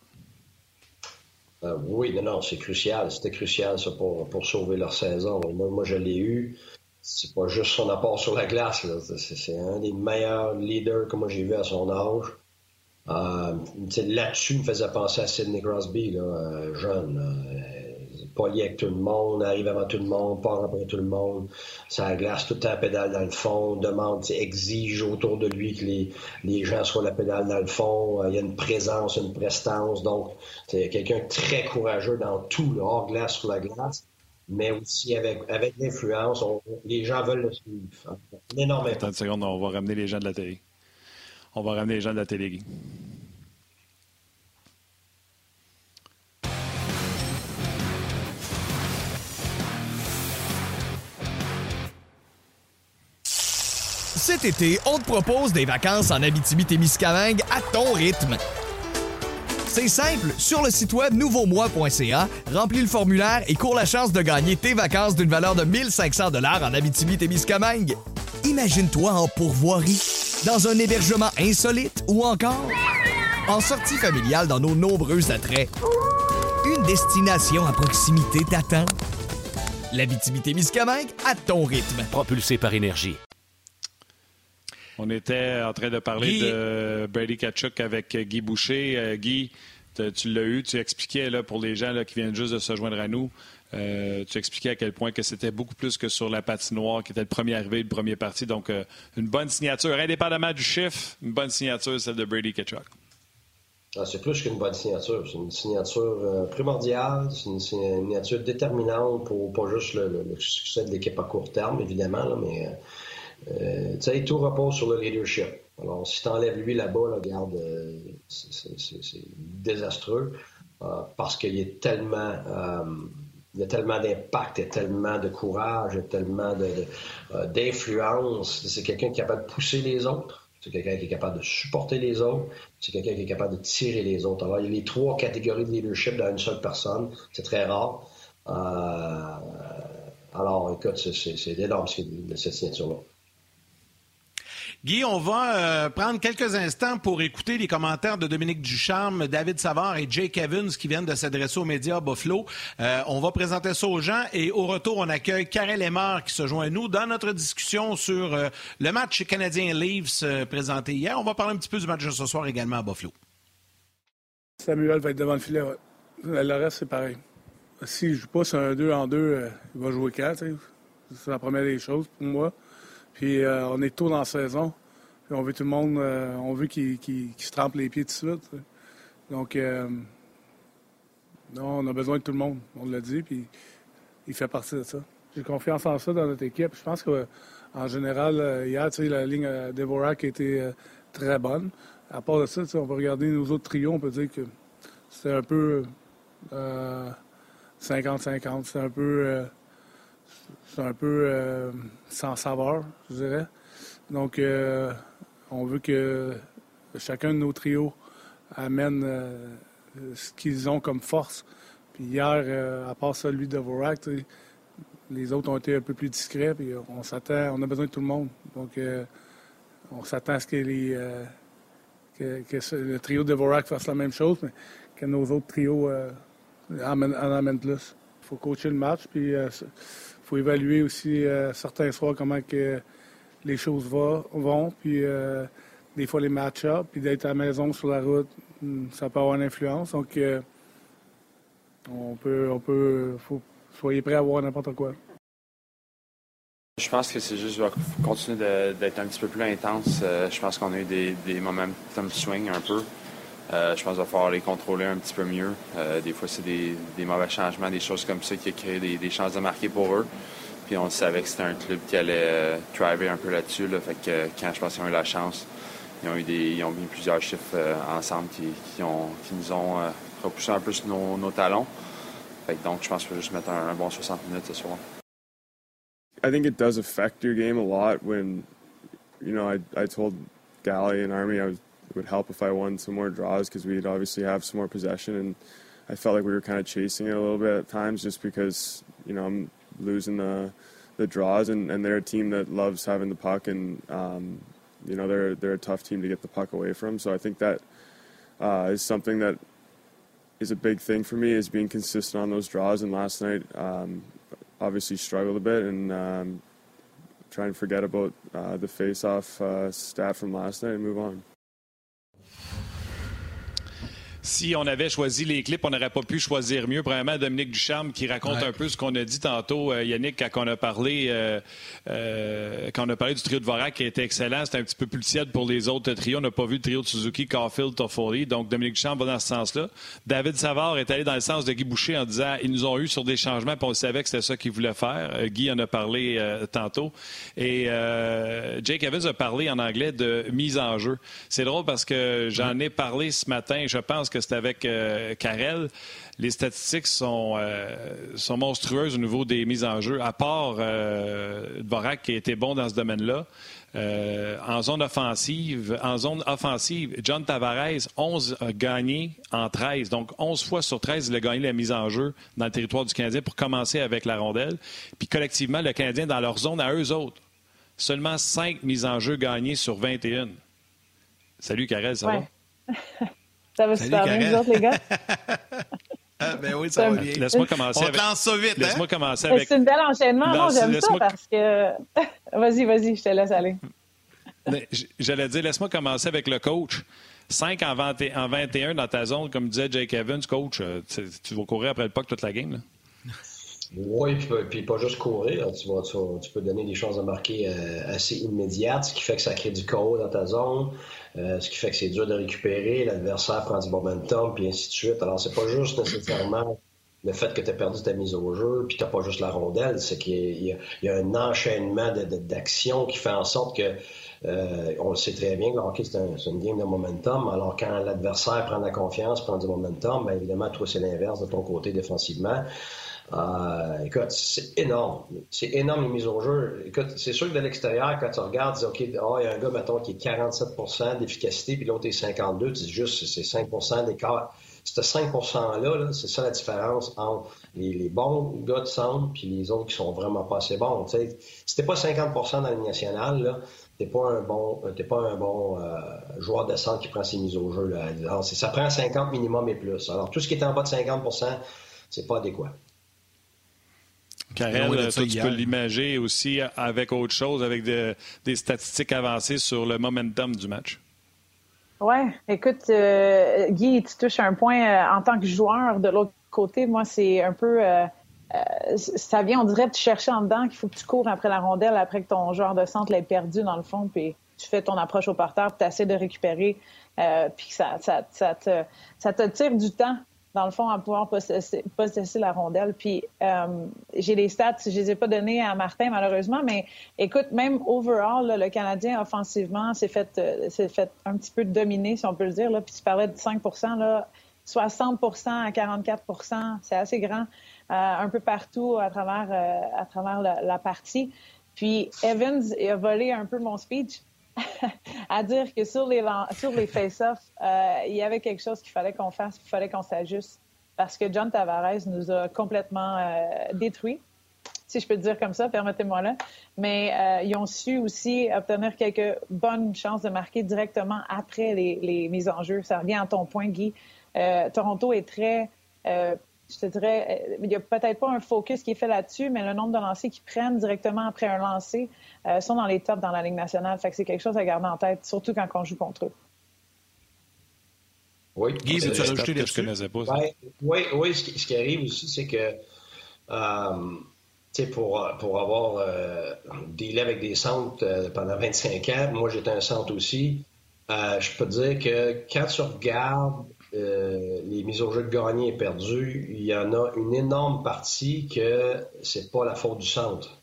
Euh, oui, non, non, c'est crucial. C'était crucial, ça, pour, pour sauver leur saison. Moi, moi je l'ai eu. C'est pas juste son apport sur la glace. C'est un des meilleurs leaders que moi j'ai vu à son âge. Euh, Là-dessus, me faisait penser à Sidney Crosby, là, euh, jeune. Euh, poli avec tout le monde, arrive avant tout le monde, part après tout le monde. Ça glace tout la pédale dans le fond, demande, exige autour de lui que les, les gens soient la pédale dans le fond. Il y a une présence, une prestance. Donc, c'est quelqu'un très courageux dans tout, le hors glace, sur la glace mais aussi avec, avec l'influence. Les gens veulent le suivre. Énormément. Attends une seconde, on va ramener les gens de la télé. On va ramener les gens de la télé. Cet été, on te propose des vacances en Abitibi-Témiscamingue à ton rythme. C'est simple, sur le site web nouveaumois.ca, remplis le formulaire et cours la chance de gagner tes vacances d'une valeur de 1500 dollars en Abitibi-Témiscamingue. Imagine-toi en pourvoirie, dans un hébergement insolite ou encore en sortie familiale dans nos nombreux attraits. Une destination à proximité t'attend. L'Abitibi-Témiscamingue à ton rythme. Propulsé par énergie. On était en train de parler de Brady Kachuk avec Guy Boucher. Euh, Guy, tu l'as eu, tu expliquais là, pour les gens là, qui viennent juste de se joindre à nous, euh, tu expliquais à quel point que c'était beaucoup plus que sur la patinoire, qui était le premier arrivé, le premier parti. Donc, euh, une bonne signature, indépendamment du chiffre, une bonne signature, celle de Brady Kachuk. Ah, c'est plus qu'une bonne signature. C'est une signature primordiale, c'est une signature déterminante pour pas juste le, succès de l'équipe à court terme, évidemment, mais euh, tu tout repose sur le leadership. Alors, si tu enlèves lui là-bas, regarde, euh, c'est désastreux euh, parce qu'il est tellement. Il y a tellement d'impact, il y a tellement de courage, il y a tellement d'influence. c'est quelqu'un qui est capable de pousser les autres. C'est quelqu'un qui est capable de supporter les autres. C'est quelqu'un qui est capable de tirer les autres. Alors, il y a les trois catégories de leadership dans une seule personne. C'est très rare. alors, écoute, c'est énorme cette signature-là. Guy, on va euh, prendre quelques instants pour écouter les commentaires de Dominique Ducharme, David Savard et Jake Evans qui viennent de s'adresser aux médias Buffalo. Euh, on va présenter ça aux gens et au retour, on accueille Karel Lemar qui se joint à nous dans notre discussion sur euh, le match canadien Leafs présenté hier. On va parler un petit peu du match de ce soir également à Buffalo. Samuel va être devant le filet. Le reste, c'est pareil. Si je joue pas sur un 2 en 2, il va jouer 4. C'est la première des choses pour moi. Puis euh, on est tôt dans la saison. on veut tout le monde, euh, on veut qu'il se trempe les pieds tout de suite. Donc, euh, non, on a besoin de tout le monde, on l'a dit, puis il fait partie de ça. J'ai confiance en ça dans notre équipe. Je pense qu'en général, hier, la ligne Devorak a été très bonne. À part de ça, on peut regarder nos autres trios, on peut dire que c'est un peu 50-50. C'est un peu c'est un peu euh, sans saveur, je dirais. Donc, euh, on veut que chacun de nos trios amène euh, ce qu'ils ont comme force. Puis hier, à part celui de Vorak, les autres ont été un peu plus discrets. Puis on s'attend, on a besoin de tout le monde. Donc, on s'attend à ce que, les, que, le trio de Vorak fasse la même chose, mais que nos autres trios en amènent plus. Il faut coacher le match, puis faut évaluer aussi euh, certains soirs comment que les choses vont, puis euh, des fois les match-ups, puis d'être à la maison sur la route, hmm, ça peut avoir une influence. Donc, euh, on peut, on peut, faut, soyez prêts à voir n'importe quoi. Je pense que c'est juste continuer d'être un petit peu plus intense. je pense qu'on a eu des, des momentum swing un peu. Euh, je pense qu'il va falloir les contrôler un petit peu mieux. Euh, des fois, c'est des, mauvais changements, des choses comme ça qui ont créé des, chances de marquer pour eux. Puis on savait que c'était un club qui allait euh, driver un peu là-dessus. Fait que quand je pense qu'ils ont eu la chance, ils ont eu des, mis plusieurs chiffres ensemble qui, nous ont repoussé un peu sur nos, talons. donc, je pense qu'il faut juste mettre un, bon 60 minutes ce soir. Would help if I won some more draws because we'd obviously have some more possession. And I felt like we were kind of chasing it a little bit at times just because, you know, I'm losing the, the draws. And, and they're a team that loves having the puck. And, um, you know, they're, they're a tough team to get the puck away from. So I think that uh, is something that is a big thing for me is being consistent on those draws. And last night, um, obviously struggled a bit and um, try and forget about uh, the face-off uh, stat from last night and move on. Si on avait choisi les clips, on n'aurait pas pu choisir mieux. Premièrement, Dominique Ducharme qui raconte Ouais. un peu ce qu'on a dit tantôt, euh, Yannick, quand on a parlé euh, euh, quand on a parlé du trio de Vorak qui était excellent. C'était un petit peu plus tiède pour les autres trios. On n'a pas vu le trio de Suzuki, Caulfield, Toffoli. Donc, Dominique Ducharme va dans ce sens-là. David Savard est allé dans le sens de Guy Boucher en disant ils nous ont eu sur des changements, puis on savait que c'était ça qu'ils voulaient faire. Guy en a parlé tantôt. Et Jake Evans a parlé en anglais de mise en jeu. C'est drôle parce que j'en ai parlé ce matin. Je pense que c'était avec euh, Karel. Les statistiques sont, euh, sont monstrueuses au niveau des mises en jeu. À part euh, Dvorak qui a été bon dans ce domaine-là. Euh, en zone offensive, en zone offensive, John Tavares, 11 a gagné en 13. Donc, 11 fois sur 13, il a gagné la mise en jeu dans le territoire du Canadien pour commencer avec la rondelle. Puis collectivement, le Canadien, dans leur zone à eux autres, seulement 5 mises en jeu gagnées sur 21. Salut, Karel, ça Ouais. va? Ça va Salut, super bien, vous autres, les gars? Ah, ben oui, ça va bien. Laisse-moi commencer On te avec... lance ça vite, hein? Laisse-moi commencer Mais avec... C'est une belle enchaînement. Non, j'aime ça parce que. vas-y, vas-y, je te laisse aller. J'allais dire, laisse-moi commencer avec le coach. 5 en, 20 et- en 21 dans ta zone, comme disait Jake Evans, coach, euh, tu, tu vas courir après le puck toute la game. Là. Oui, puis, pas juste courir. Tu, tu, peux donner des chances de marquer euh, assez immédiates, ce qui fait que ça crée du chaos dans ta zone, euh, ce qui fait que c'est dur de récupérer, l'adversaire prend du momentum, puis ainsi de suite. Alors, c'est pas juste nécessairement le fait que tu as perdu ta mise au jeu, puis tu pas juste la rondelle, c'est qu'il y, a- un enchaînement d'actions qui fait en sorte que, euh, on le sait très bien que le hockey, c'est un- c'est une game de momentum. Alors, quand l'adversaire prend la confiance, prend du momentum, bien évidemment, toi, c'est l'inverse de ton côté défensivement. Euh, écoute, c'est énorme. C'est énorme les mises au jeu. Écoute, c'est sûr que de l'extérieur, quand tu regardes, tu dis, OK, ah, il y a un gars, mettons, qui est 47% d'efficacité, puis l'autre est 52, tu dis juste, c'est 5% d'écart. Ce 5 %-là, là, c'est ça la différence entre les, bons gars de centre puis les autres qui sont vraiment pas assez bons. Si t'es pas 50% dans la Ligue nationale, là, t'es pas un bon, t'es pas un bon euh, joueur de centre qui prend ses mises au jeu. Là. Ça prend 50 minimum et plus. Alors, tout ce qui est en bas de 50% c'est pas adéquat. Oui, de toi, ça tu hier. peux l'imaginer aussi avec autre chose, avec de- des statistiques avancées sur le momentum du match. Ouais, écoute, euh, Guy, tu touches un point euh, en tant que joueur de l'autre côté. Moi, c'est un peu. euh, euh, ça vient, on dirait, de chercher en dedans qu'il faut que tu cours après la rondelle après que ton joueur de centre l'ait perdu dans le fond, puis tu fais ton approche au parterre, puis tu essaies de récupérer, euh, puis que ça, ça, ça, te, ça te tire du temps, dans le fond, à pouvoir possesser, la rondelle. Puis euh, j'ai les stats, je les ai pas données à Martin, malheureusement, mais écoute, même overall, là, le Canadien, offensivement, s'est fait, euh, fait un petit peu dominer, si on peut le dire. Puis tu parlais de 5 là, 60% à 44% c'est assez grand, euh, un peu partout à travers, euh, à travers la, partie. Puis Evans a volé un peu mon speech à dire que sur les, sur les face-offs, euh, il y avait quelque chose qu'il fallait qu'on fasse, qu'il fallait qu'on s'ajuste. Parce que John Tavares nous a complètement euh, détruits, si je peux dire comme ça, permettez-moi là. Mais euh, ils ont su aussi obtenir quelques bonnes chances de marquer directement après les, les mises en jeu. Ça revient à ton point, Guy. Toronto est très, je te dirais, euh, il n'y a peut-être pas un focus qui est fait là-dessus, mais le nombre de lancers qu'ils prennent directement après un lancer euh, sont dans les tops dans la Ligue nationale. Fait que c'est quelque chose à garder en tête, surtout quand on joue contre eux. Oui. Guy, veux-tu rajouter que je pas. oui, oui, ce qui, ce qui arrive aussi, c'est que euh, tu sais, pour, pour avoir euh, dealé avec des centres euh, pendant 25 ans, moi j'étais un centre aussi, euh, je peux te dire que quand tu regardes euh, les mises au jeu de gagné et perdu, il y en a une énorme partie que c'est pas la faute du centre.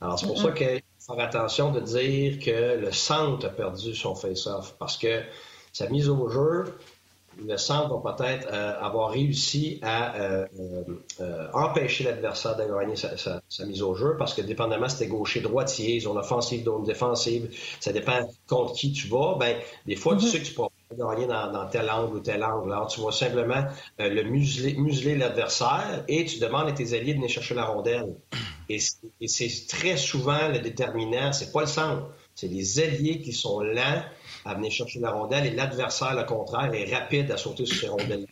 Alors c'est pour ça qu'il faut faire attention de dire que le centre a perdu son face-off parce que sa mise au jeu, le centre va peut-être euh, avoir réussi à euh, euh, empêcher l'adversaire de gagner sa, mise au jeu parce que dépendamment si c'était gaucher, droitier, zone offensive, zone défensive, ça dépend contre qui tu vas. Ben, des fois, tu mm-hmm. sais que tu peux gagner dans, tel angle ou tel angle. Alors, tu vas simplement le museler, l'adversaire et tu demandes à tes alliés de venir chercher la rondelle. Et, c'est très souvent le déterminant, c'est pas le centre, c'est les alliés qui sont lents à venir chercher la rondelle et l'adversaire, le contraire, est rapide à sauter sur ces rondelles.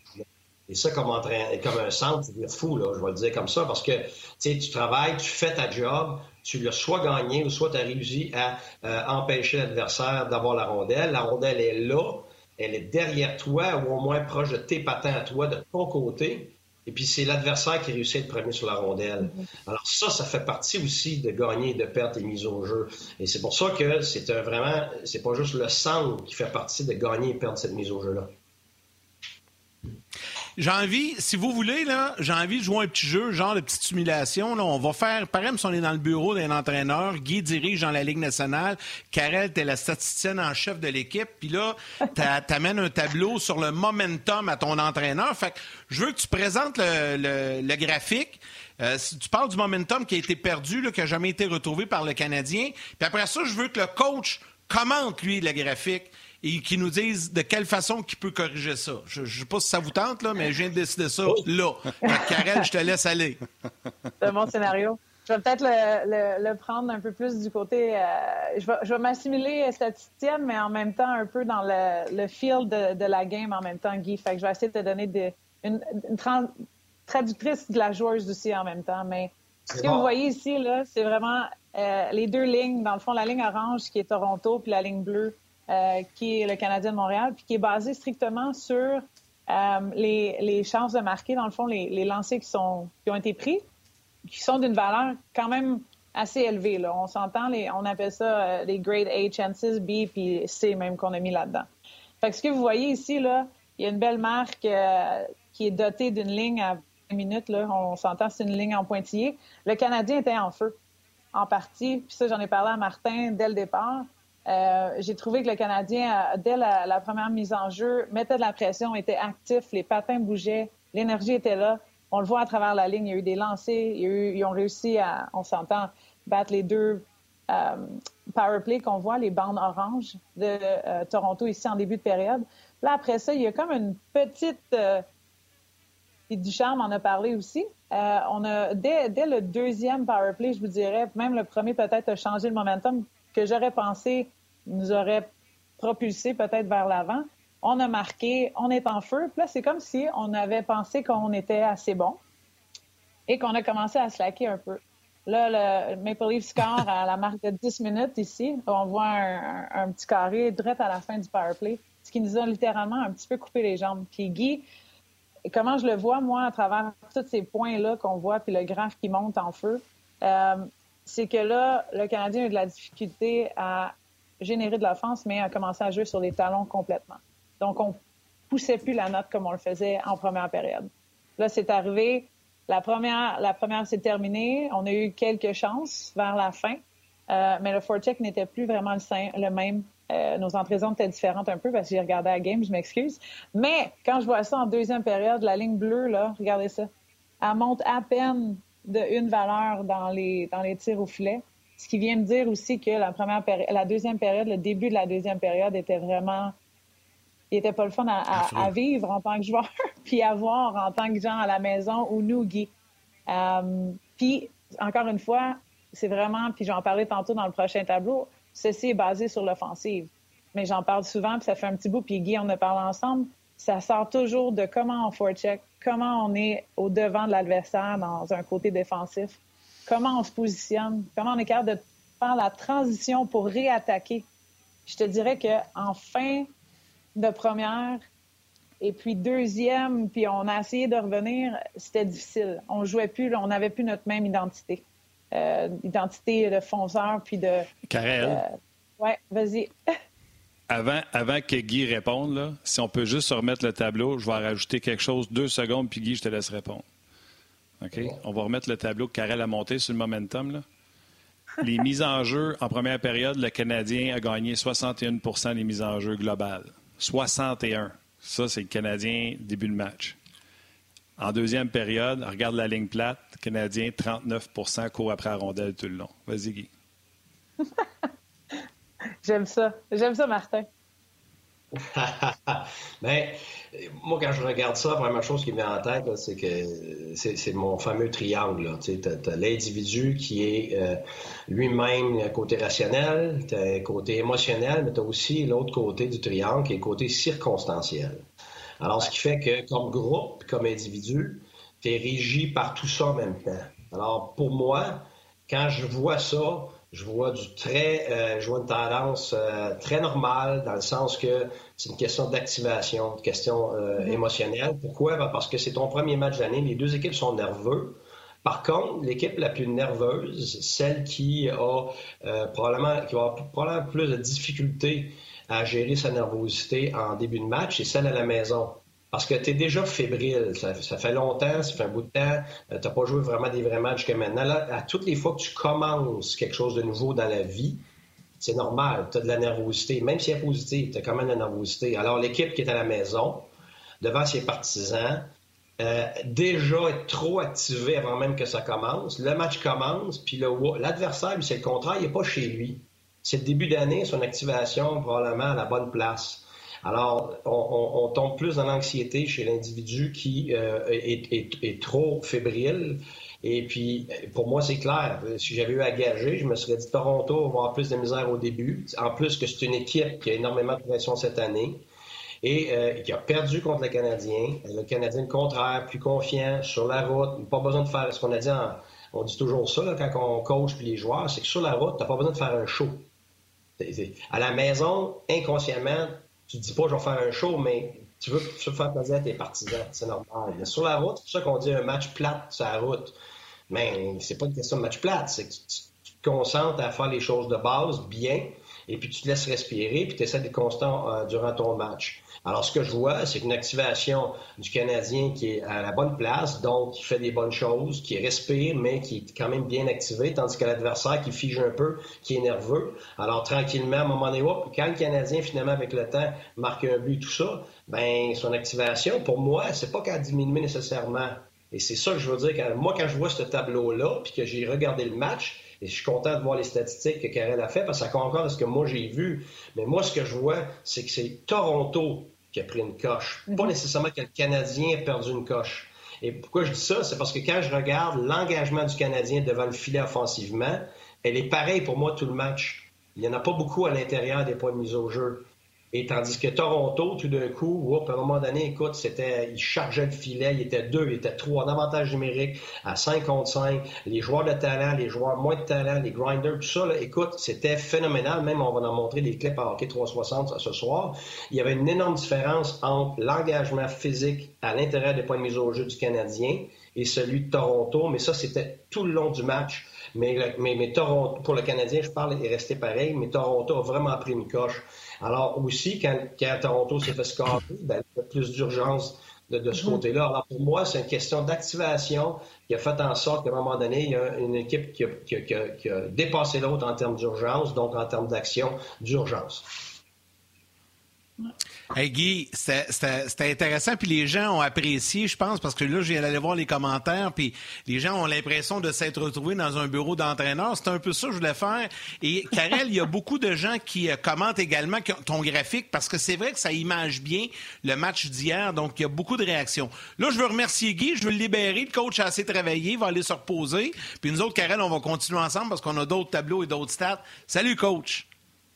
Et ça, comme, un centre, c'est fou, là, je vais le dire comme ça, parce que tu travailles, tu fais ta job, tu l'as soit gagné ou soit tu as réussi à euh, empêcher l'adversaire d'avoir la rondelle. La rondelle est là, elle est derrière toi ou au moins proche de tes patins à toi, de ton côté. Et puis c'est l'adversaire qui réussit à être premier sur la rondelle. Mhm. Alors ça, ça fait partie aussi de gagner et de perdre tes mises au jeu. Et c'est pour ça que c'est vraiment, c'est pas juste le centre qui fait partie de gagner et perdre cette mise au jeu-là. J'ai envie, si vous voulez, là, j'ai envie de jouer un petit jeu, genre de petite simulation. Là. On va faire, pareil, si on est dans le bureau d'un entraîneur, Guy dirige dans la Ligue nationale, Karel, t'es la statisticienne en chef de l'équipe, puis là, t'amènes un tableau sur le momentum à ton entraîneur. Fait que je veux que tu présentes le, graphique. Euh, tu parles du momentum qui a été perdu, là, qui n'a jamais été retrouvé par le Canadien. Puis après ça, je veux que le coach commente, lui, le graphique et qui nous disent de quelle façon il peut corriger ça. Je ne sais pas si ça vous tente, là, mais je viens de décider ça là. Karel, je te laisse aller. C'est un bon scénario. Je vais peut-être le, prendre un peu plus du côté. Euh, je vais, je vais m'assimiler statisticienne, mais en même temps un peu dans le, le feel de, la game en même temps, Guy. Fait que je vais essayer de te donner une, traductrice de la joueuse aussi en même temps. Mais ce que vous voyez ici, là, c'est vraiment euh, les deux lignes. Dans le fond, la ligne orange qui est Toronto, puis la ligne bleue euh, qui est le Canadien de Montréal, puis qui est basé strictement sur euh, les, chances de marquer, dans le fond, les, lancers qui, sont, qui ont été pris, qui sont d'une valeur quand même assez élevée. Là. On s'entend, on appelle ça euh, les grade A chances, B, puis C même qu'on a mis là-dedans. Fait que ce que vous voyez ici, là, il y a une belle marque qui est dotée d'une ligne à 20 minutes. Là. On s'entend, c'est une ligne en pointillé. Le Canadien était en feu, en partie. Puis ça, j'en ai parlé à Martin dès le départ. Euh, j'ai trouvé que le Canadien, dès la, première mise en jeu, mettait de la pression, était actif, les patins bougeaient, l'énergie était là. On le voit à travers la ligne, il y a eu des lancers, ils ont réussi à, on s'entend, battre les deux euh, power play qu'on voit, les bandes oranges de euh, Toronto ici en début de période. Là, après ça, il y a comme une petite... Euh, et Ducharme en a parlé aussi. on a dès, dès, le deuxième power play, je vous dirais, même le premier peut-être a changé le momentum que j'aurais pensé nous aurait propulsé peut-être vers l'avant. On a marqué, on est en feu. Puis là, c'est comme si on avait pensé qu'on était assez bon et qu'on a commencé à slacker un peu. Là, le Maple Leaf score à la marque de 10 minutes ici. On voit un, petit carré direct à la fin du power play, ce qui nous a littéralement un petit peu coupé les jambes. Puis Guy, comment je le vois, moi, à travers tous ces points-là qu'on voit, puis le graphe qui monte en feu, euh, c'est que là, le Canadien a eu de la difficulté à générer de l'offense, mais a commencé à jouer sur les talons complètement. Donc, on poussait plus la note comme on le faisait en première période. Là, c'est arrivé. La première, la première s'est terminée. On a eu quelques chances vers la fin, euh, mais le forecheck n'était plus vraiment le, même. Euh, nos entrées étaient différentes un peu parce que j'ai regardé la game, je m'excuse. Mais quand je vois ça en deuxième période, la ligne bleue, là, regardez ça. Elle monte à peine de une valeur dans les, dans les tirs au filet. Ce qui vient me dire aussi que la première la deuxième période, le début de la deuxième période était vraiment, il était pas le fun à, vivre en tant que joueur, puis à voir en tant que gens à la maison ou nous, Guy. Euh, puis, encore une fois, c'est vraiment, puis j'en parlais tantôt dans le prochain tableau, ceci est basé sur l'offensive. Mais j'en parle souvent, puis ça fait un petit bout, puis Guy, on a parlé ensemble. Ça sort toujours de comment on forecheck, comment on est au devant de l'adversaire dans un côté défensif, comment on se positionne, comment on est capable de faire la transition pour réattaquer. Je te dirais qu'en fin de première et puis deuxième, puis on a essayé de revenir, c'était difficile. On jouait plus, on n'avait plus notre même identité. Euh, identité de fonceur, puis de... Karel. Euh, ouais, vas-y. Avant, avant que Guy réponde, là, si on peut juste remettre le tableau, je vais rajouter quelque chose, deux secondes, puis Guy, je te laisse répondre. OK? On va remettre le tableau que Karel a monté sur le momentum. Là. Les mises en jeu, en première période, le Canadien a gagné 61% des mises en jeu globales. 61. Ça, c'est le Canadien début de match. En deuxième période, regarde la ligne plate. Canadien, 39% court après la rondelle tout le long. Vas-y, Guy. J'aime ça. J'aime ça, Martin. Mais moi, quand je regarde ça, la première chose qui me vient en tête, c'est que c'est mon fameux triangle. Tu as, l'individu qui est euh, lui-même côté rationnel, tu as côté émotionnel, mais tu as aussi l'autre côté du triangle qui est côté circonstanciel. Alors, ce qui fait que comme groupe, comme individu, tu es régi par tout ça en même temps. Alors, pour moi, quand je vois ça, je vois du très, euh, je vois une tendance euh, très normale dans le sens que c'est une question d'activation, une question euh, mm-hmm. émotionnelle. Pourquoi? Ben, parce que c'est ton premier match d'année, les deux équipes sont nerveux. Par contre, l'équipe la plus nerveuse, celle qui a probablement qui va avoir probablement plus de difficultés à gérer sa nervosité en début de match, c'est celle à la maison. Parce que tu es déjà fébrile. Ça, fait longtemps, ça fait un bout de temps. Euh, tu n'as pas joué vraiment des vrais matchs jusqu'à maintenant. À toutes les fois que tu commences quelque chose de nouveau dans la vie, c'est normal. Tu as de la nervosité. Même si elle est positive, tu as quand même de la nervosité. Alors, l'équipe qui est à la maison, devant ses partisans, euh, déjà est trop activée avant même que ça commence. Le match commence, puis l'adversaire, c'est le contraire, il n'est pas chez lui. C'est le début d'année, son activation probablement à la bonne place. Alors, on, tombe plus dans l'anxiété chez l'individu qui euh, est, trop fébrile. Et puis, pour moi, c'est clair. Si j'avais eu à gager, je me serais dit Toronto va avoir plus de misère au début. En plus que c'est une équipe qui a énormément de pression cette année et euh, qui a perdu contre le Canadien. Le Canadien, contraire, plus confiant, sur la route, pas besoin de faire ce qu'on a dit. on dit toujours ça quand on coach puis les joueurs, c'est que sur la route, tu n'as pas besoin de faire un show. À la maison, inconsciemment, tu dis pas, je vais faire un show, mais tu veux, faire plaisir à tes partisans. C'est normal. sur la route, c'est pour ça qu'on dit un match plat sur la route. Mais c'est pas une question de match plat, c'est que tu, te concentres à faire les choses de base bien, et puis tu te laisses respirer, puis tu essaies d'être constant euh, durant ton match. Alors, ce que je vois, c'est une activation du Canadien qui est à la bonne place, donc qui fait des bonnes choses, qui respire, mais qui est quand même bien activé, tandis que l'adversaire qui fige un peu, qui est nerveux. Alors, tranquillement, à un moment donné, quand le Canadien, finalement, avec le temps, marque un but, tout ça, ben son activation, pour moi, c'est pas qu'à diminuer nécessairement. Et c'est ça que je veux dire. moi, quand je vois ce tableau-là, puis que j'ai regardé le match, et je suis content de voir les statistiques que Karel a fait parce que ça concorde à ce que moi j'ai vu. Mais moi, ce que je vois, c'est que c'est Toronto qui a pris une coche. Pas mhm. nécessairement que le Canadien a perdu une coche. Et pourquoi je dis ça? C'est parce que quand je regarde l'engagement du Canadien devant le filet offensivement, elle est pareille pour moi tout le match. Il n'y en a pas beaucoup à l'intérieur des points de mise au jeu. Et tandis que Toronto, tout d'un coup, à un moment donné, écoute, c'était, il chargeait le filet, il était deux, il était trois en avantage numérique, à 5 contre 5, les joueurs de talent, les joueurs moins de talent, les grinders, tout ça, là, écoute, c'était phénoménal. Même, on va en montrer des clips à hockey 360 ce soir. Il y avait une énorme différence entre l'engagement physique à l'intérieur des points de mise au jeu du Canadien et celui de Toronto, mais ça, c'était tout le long du match. Mais, mais, mais Toronto, pour le Canadien, je parle, est resté pareil, mais Toronto a vraiment pris une coche. Alors aussi, quand, Toronto s'est fait scorer, ben, il y a plus d'urgence de, ce mhm. côté-là. Alors pour moi, c'est une question d'activation qui a fait en sorte qu'à un moment donné, il y a une équipe qui a dépassé l'autre en termes d'urgence, donc en termes d'action d'urgence. Hey Guy, c'était intéressant, puis les gens ont apprécié, je pense, parce que là, j'ai allé voir les commentaires, puis les gens ont l'impression de s'être retrouvés dans un bureau d'entraîneur. C'est un peu ça que je voulais faire. Et Karel, il y a beaucoup de gens qui euh, commentent également ton graphique, parce que c'est vrai que ça image bien le match d'hier, donc il y a beaucoup de réactions. Là, je veux remercier Guy, je veux le libérer, le coach a assez travaillé, il va aller se reposer, puis nous autres, Karel, on va continuer ensemble parce qu'on a d'autres tableaux et d'autres stats. Salut, coach!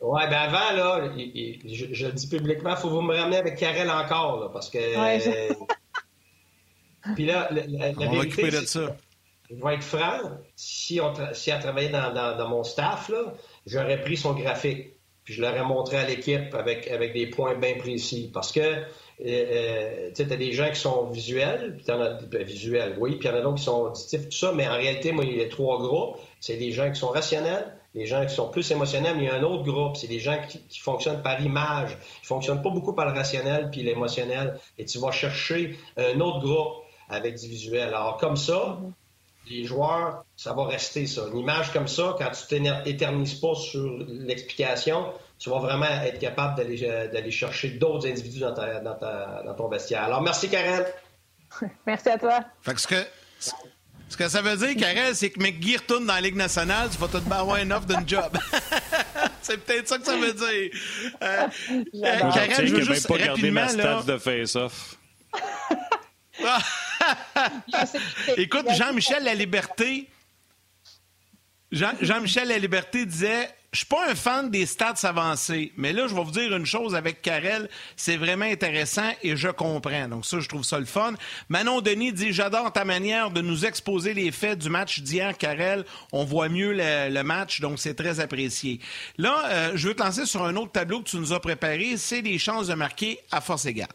Oui, ben avant, là, je, le dis publiquement, il faut vous me ramener avec Karel encore, là, parce que. Puis là, la, On vérité, va de ça. Je vais être franc, si, on si elle travaillait dans, dans, mon staff, là, j'aurais pris son graphique. Puis je l'aurais montré à l'équipe avec, avec des points bien précis. Parce que euh, euh tu as des gens qui sont visuels, puis en as ben, visuels, oui, puis il y en a d'autres qui sont auditifs, tout ça, mais en réalité, moi, il y a trois groupes. C'est des gens qui sont rationnels, les gens qui sont plus émotionnels, mais il y a un autre groupe, c'est des gens qui, fonctionnent par image. Ils ne fonctionnent pas beaucoup par le rationnel puis l'émotionnel. Et tu vas chercher un autre groupe avec du visuel. Alors, comme ça, les joueurs, ça va rester ça. Une image comme ça, quand tu t'éternises pas sur l'explication, tu vas vraiment être capable d'aller chercher d'autres individus dans, dans, ton vestiaire. Alors, merci, Karen. merci à toi. Fait que ce que, ce que ça veut dire, Karen, c'est que McGee retourne dans la Ligue nationale, tu vas te avoir un offre d'une job. c'est peut-être ça que ça veut dire. Euh, euh Karen, je veux juste pas garder ma stats de face-off. Écoute, Jean-Michel La Liberté, Jean-Michel La Liberté disait je suis pas un fan des stats avancés, mais là, je vais vous dire une chose avec Karel, c'est vraiment intéressant et je comprends. Donc ça, je trouve ça le fun. Manon Denis dit J'adore ta manière de nous exposer les faits du match d'hier, Karel. On voit mieux le, match, donc c'est très apprécié. Là, euh, je veux te lancer sur un autre tableau que tu nous as préparé, c'est les chances de marquer à force égale.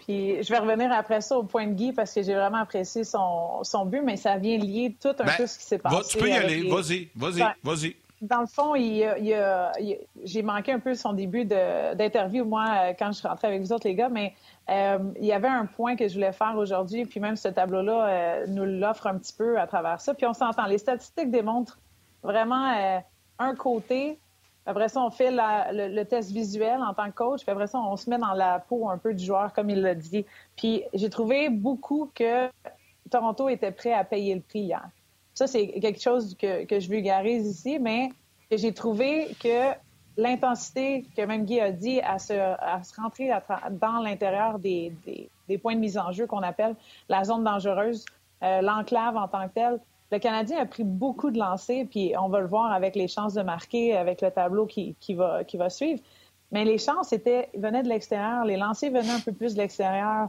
Puis je vais revenir après ça au point de Guy parce que j'ai vraiment apprécié son, son, but, mais ça vient lier tout un ben, peu ce qui s'est passé. tu peux y aller. Vas-y, vas-y, vas-y. Dans le fond, j'ai manqué un peu son début d'interview, moi, euh, quand je suis rentrée avec vous autres, les gars, mais euh, il y avait un point que je voulais faire aujourd'hui, puis même ce tableau-là euh, nous l'offre un petit peu à travers ça. Puis on s'entend. Les statistiques démontrent vraiment un côté après ça, on fait le, test visuel en tant que coach. Puis après ça, on se met dans la peau un peu du joueur, comme il l'a dit. Puis j'ai trouvé beaucoup que Toronto était prêt à payer le prix hier. Ça, c'est quelque chose que, je vulgarise ici, mais j'ai trouvé que l'intensité que même Guy a dit à se, rentrer dans l'intérieur des, points de mise en jeu qu'on appelle la zone dangereuse, euh, l'enclave en tant que telle, le Canadien a pris beaucoup de lancers, puis on va le voir avec les chances de marquer, avec le tableau qui, va, qui va suivre. Mais les chances venaient de l'extérieur, les lancers venaient un peu plus de l'extérieur.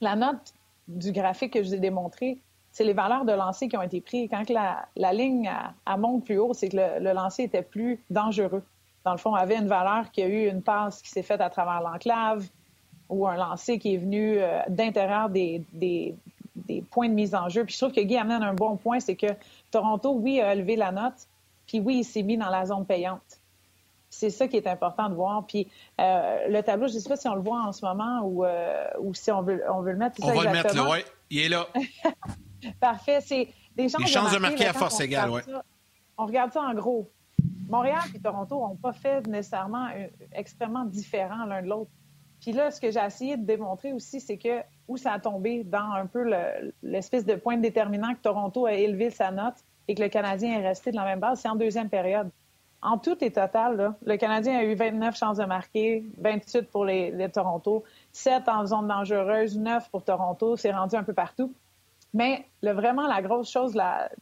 La note du graphique que je vous ai démontré, c'est les valeurs de lancer qui ont été prises. Quand la, la ligne a, monte plus haut, c'est que le, lancer était plus dangereux. Dans le fond, avait une valeur qui a eu une passe qui s'est faite à travers l'enclave ou un lancer qui est venu euh, d'intérieur des, des points de mise en jeu. Puis je trouve que Guy amène un bon point, c'est que Toronto, oui, a élevé la note, puis oui, il s'est mis dans la zone payante. C'est ça qui est important de voir. Puis euh, le tableau, je ne sais pas si on le voit en ce moment ou, euh, ou si on veut, on veut le mettre. On va le mettre là, oui. Il est là. Parfait. C'est des chances, chances de marquer, à force égale, oui. On regarde ça en gros. Montréal et Toronto n'ont pas fait nécessairement euh, extrêmement différents l'un de l'autre. Puis là, ce que j'ai essayé de démontrer aussi, c'est que où ça a tombé dans un peu l'espèce de point déterminant que Toronto a élevé sa note et que le Canadien est resté de la même base, c'est en deuxième période. En tout et total, le Canadien a eu 29 chances de marquer, 28 pour les, Toronto, 7 en zone dangereuse, 9 pour Toronto. C'est rendu un peu partout. Mais le, vraiment, la grosse chose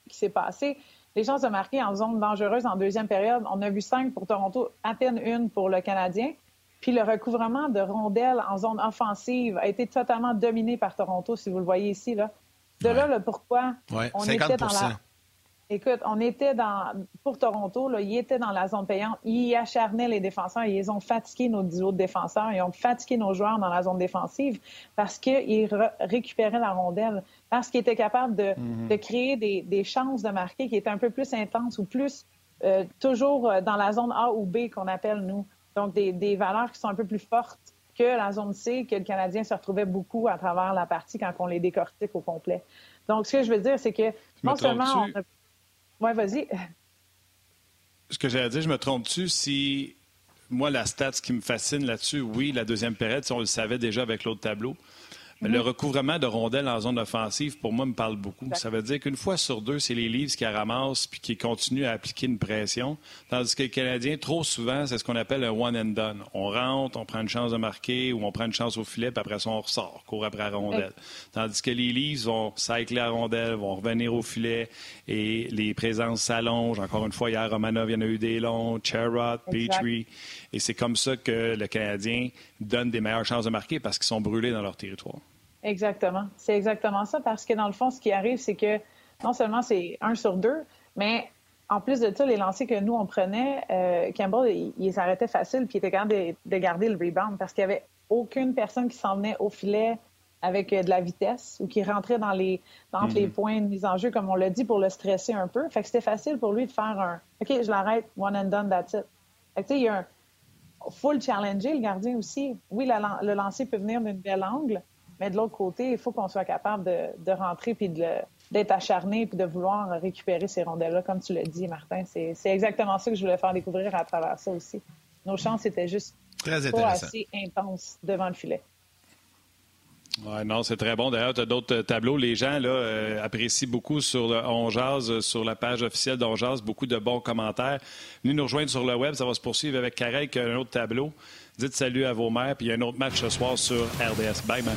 qui s'est passée, les chances de marquer en zone dangereuse en deuxième période, on a vu 5 pour Toronto, à peine une pour le Canadien. Puis le recouvrement de rondelles en zone offensive a été totalement dominé par Toronto, si vous le voyez ici. Là. De là, le pourquoi on était dans la... Écoute, on était dans... Pour Toronto, là, ils étaient dans la zone payante. Ils acharnaient les défenseurs. Ils ont fatigué nos autres défenseurs. Ils ont fatigué nos joueurs dans la zone défensive parce qu'ils récupéraient la rondelle, parce qu'ils étaient capables de, mm-hmm. créer des, chances de marquer qui étaient un peu plus intenses ou plus euh, toujours euh, dans la zone A ou B qu'on appelle, nous. Donc, des, valeurs qui sont un peu plus fortes que la zone C, que le Canadien se retrouvait beaucoup à travers la partie quand on les décortique au complet. Donc, ce que je veux dire, c'est que non seulement... On Oui, vas-y. Ce que j'allais dire, je me trompe-tu si... Moi, la stat, ce qui me fascine là-dessus, oui, la deuxième période, on le savait déjà avec l'autre tableau, le mhm. recouvrement de rondelles en zone offensive, pour moi, me parle beaucoup. Ça veut dire qu'une fois sur deux, c'est les livres qui ramassent puis qui continuent à appliquer une pression. Tandis que les Canadiens, trop souvent, c'est ce qu'on appelle un one and done. On rentre, on prend une chance de marquer ou on prend une chance au filet, puis après ça, on ressort, court après la rondelle. Tandis que les livres vont cycler la rondelle, vont revenir au filet et les présences s'allongent. Encore une fois, hier, Romanov, il y en a eu des longs, Cherrod, Petrie. Et c'est comme ça que le Canadien donne des meilleures chances de marquer parce qu'ils sont brûlés dans leur territoire. Exactement. C'est exactement ça parce que dans le fond, ce qui arrive, c'est que non seulement c'est un sur deux, mais en plus de ça, les lancers que nous, on prenait, euh, Campbell, il, s'arrêtait facile puis il était capable de, de garder le rebound parce qu'il n'y avait aucune personne qui s'en venait au filet avec euh, de la vitesse ou qui rentrait dans les, entre les mm-hmm. points de mise en jeu, comme on l'a dit, pour le stresser un peu. Fait que c'était facile pour lui de faire un OK, je l'arrête, one and done, that's it. Fait que, tu sais, il y a un full challenger, le gardien aussi. Oui, le lancer peut venir d'une belle angle, mais de l'autre côté, il faut qu'on soit capable de, rentrer puis de d'être acharné et de vouloir récupérer ces rondelles-là, comme tu l'as dit, Martin. C'est exactement ça que je voulais faire découvrir à travers ça aussi. Nos chances étaient juste pas assez intenses devant le filet. Ouais, non, c'est très bon. D'ailleurs, tu as d'autres tableaux. Les gens là, euh, apprécient beaucoup sur le On sur la page officielle d'On beaucoup de bons commentaires. Venez nous rejoindre sur le web, ça va se poursuivre avec Karel qui a un autre tableau. Dites salut à vos mères, puis il y a un autre match ce soir sur RDS. Bye, man.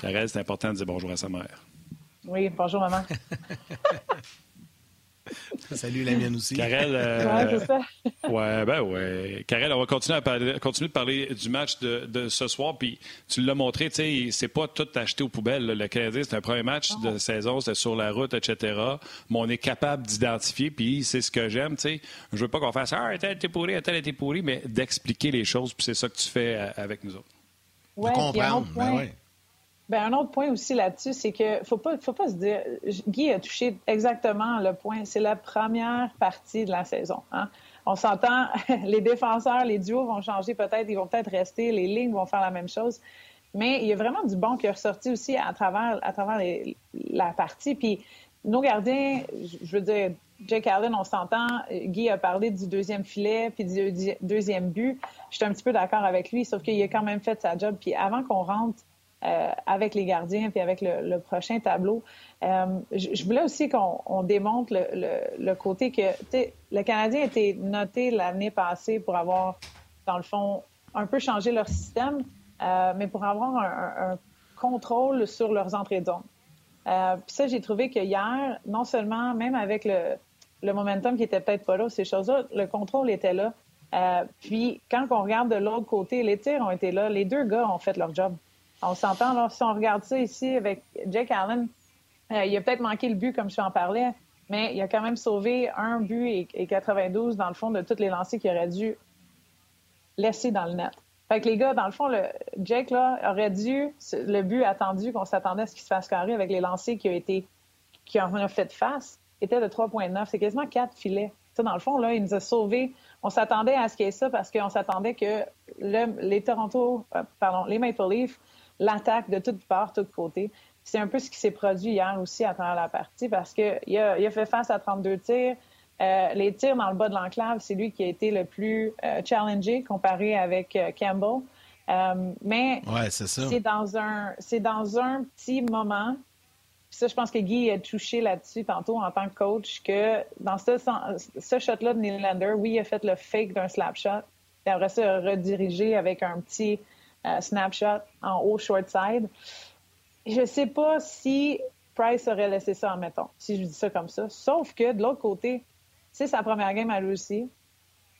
Carré, c'est important de dire bonjour à sa mère. Oui, bonjour maman. Salut la mienne aussi. Karel, euh, ouais, ça. ouais, ben ouais. Karel, on va continuer, à parler, continuer de parler du match de, ce soir. Puis tu l'as montré, tu sais, c'est pas tout acheté aux poubelles. Le Canadien, c'est un premier match de saison, c'était sur la route, etc. Mais on est capable d'identifier, puis c'est ce que j'aime, tu sais. Je veux pas qu'on fasse Ah, tel était pourri, tel était pourri, mais d'expliquer les choses, puis c'est ça que tu fais euh, avec nous autres. Ouais, de comprendre, ben ouais. Ben, un autre point aussi là-dessus, c'est que faut pas, faut pas se dire. Guy a touché exactement le point. C'est la première partie de la saison. Hein. On s'entend, les défenseurs, les duos vont changer peut-être, ils vont peut-être rester, les lignes vont faire la même chose. Mais il y a vraiment du bon qui est ressorti aussi à travers, à travers la partie. Puis nos gardiens, je veux dire, Jake Allen, on s'entend. Guy a parlé du deuxième filet puis du deuxième but. Je suis un petit peu d'accord avec lui, sauf qu'il a quand même fait sa job. Puis avant qu'on rentre euh, avec les gardiens puis avec le, prochain tableau. Euh, je, voulais aussi qu'on démontre le, côté que le Canadien été noté l'année passée pour avoir, dans le fond, un peu changé leur système, euh, mais pour avoir un, contrôle sur leurs entrées de zone. puis ça, j'ai trouvé que hier, non seulement, même avec le, le momentum qui était peut-être pas là, ces choses-là, le contrôle était là. puis quand on regarde de l'autre côté, les tirs ont été là. Les deux gars ont fait leur job. On s'entend, si on regarde ça ici avec Jake Allen, euh, il a peut-être manqué le but, comme je en parlais, mais il a quand même sauvé un but et, 92 dans le fond de tous les lancers qu'il aurait dû laisser dans le net. Fait que les gars, dans le fond, le, Jake là, aurait dû, le but attendu qu'on s'attendait à ce qu'il se fasse carrer avec les lancers qui ont été, qui ont fait face, était de 3,9. C'est quasiment quatre filets. Ça, dans le fond, là, il nous a sauvés. On s'attendait à ce qu'il y ait ça parce qu'on s'attendait que les Toronto, euh, pardon, les Maple Leafs l'attaque de toutes parts, de tous côtés. C'est un peu ce qui s'est produit hier aussi à travers la partie parce qu'il a, il a fait face à 32 tirs. Euh, les tirs dans le bas de l'enclave, c'est lui qui a été le plus euh, challengé comparé avec euh, Campbell. mais c'est dans un c'est dans un petit moment. ça, je pense que Guy a touché là-dessus tantôt en tant que coach que dans ce, ce shot-là de Nylander, oui, il a fait le fake d'un slap shot. Il après ça, redirigé avec un petit euh, snapshot en haut short side. Je ne sais pas si Price aurait laissé ça en mettons, si je dis ça comme ça. Sauf que de l'autre côté, c'est sa première game à lui aussi.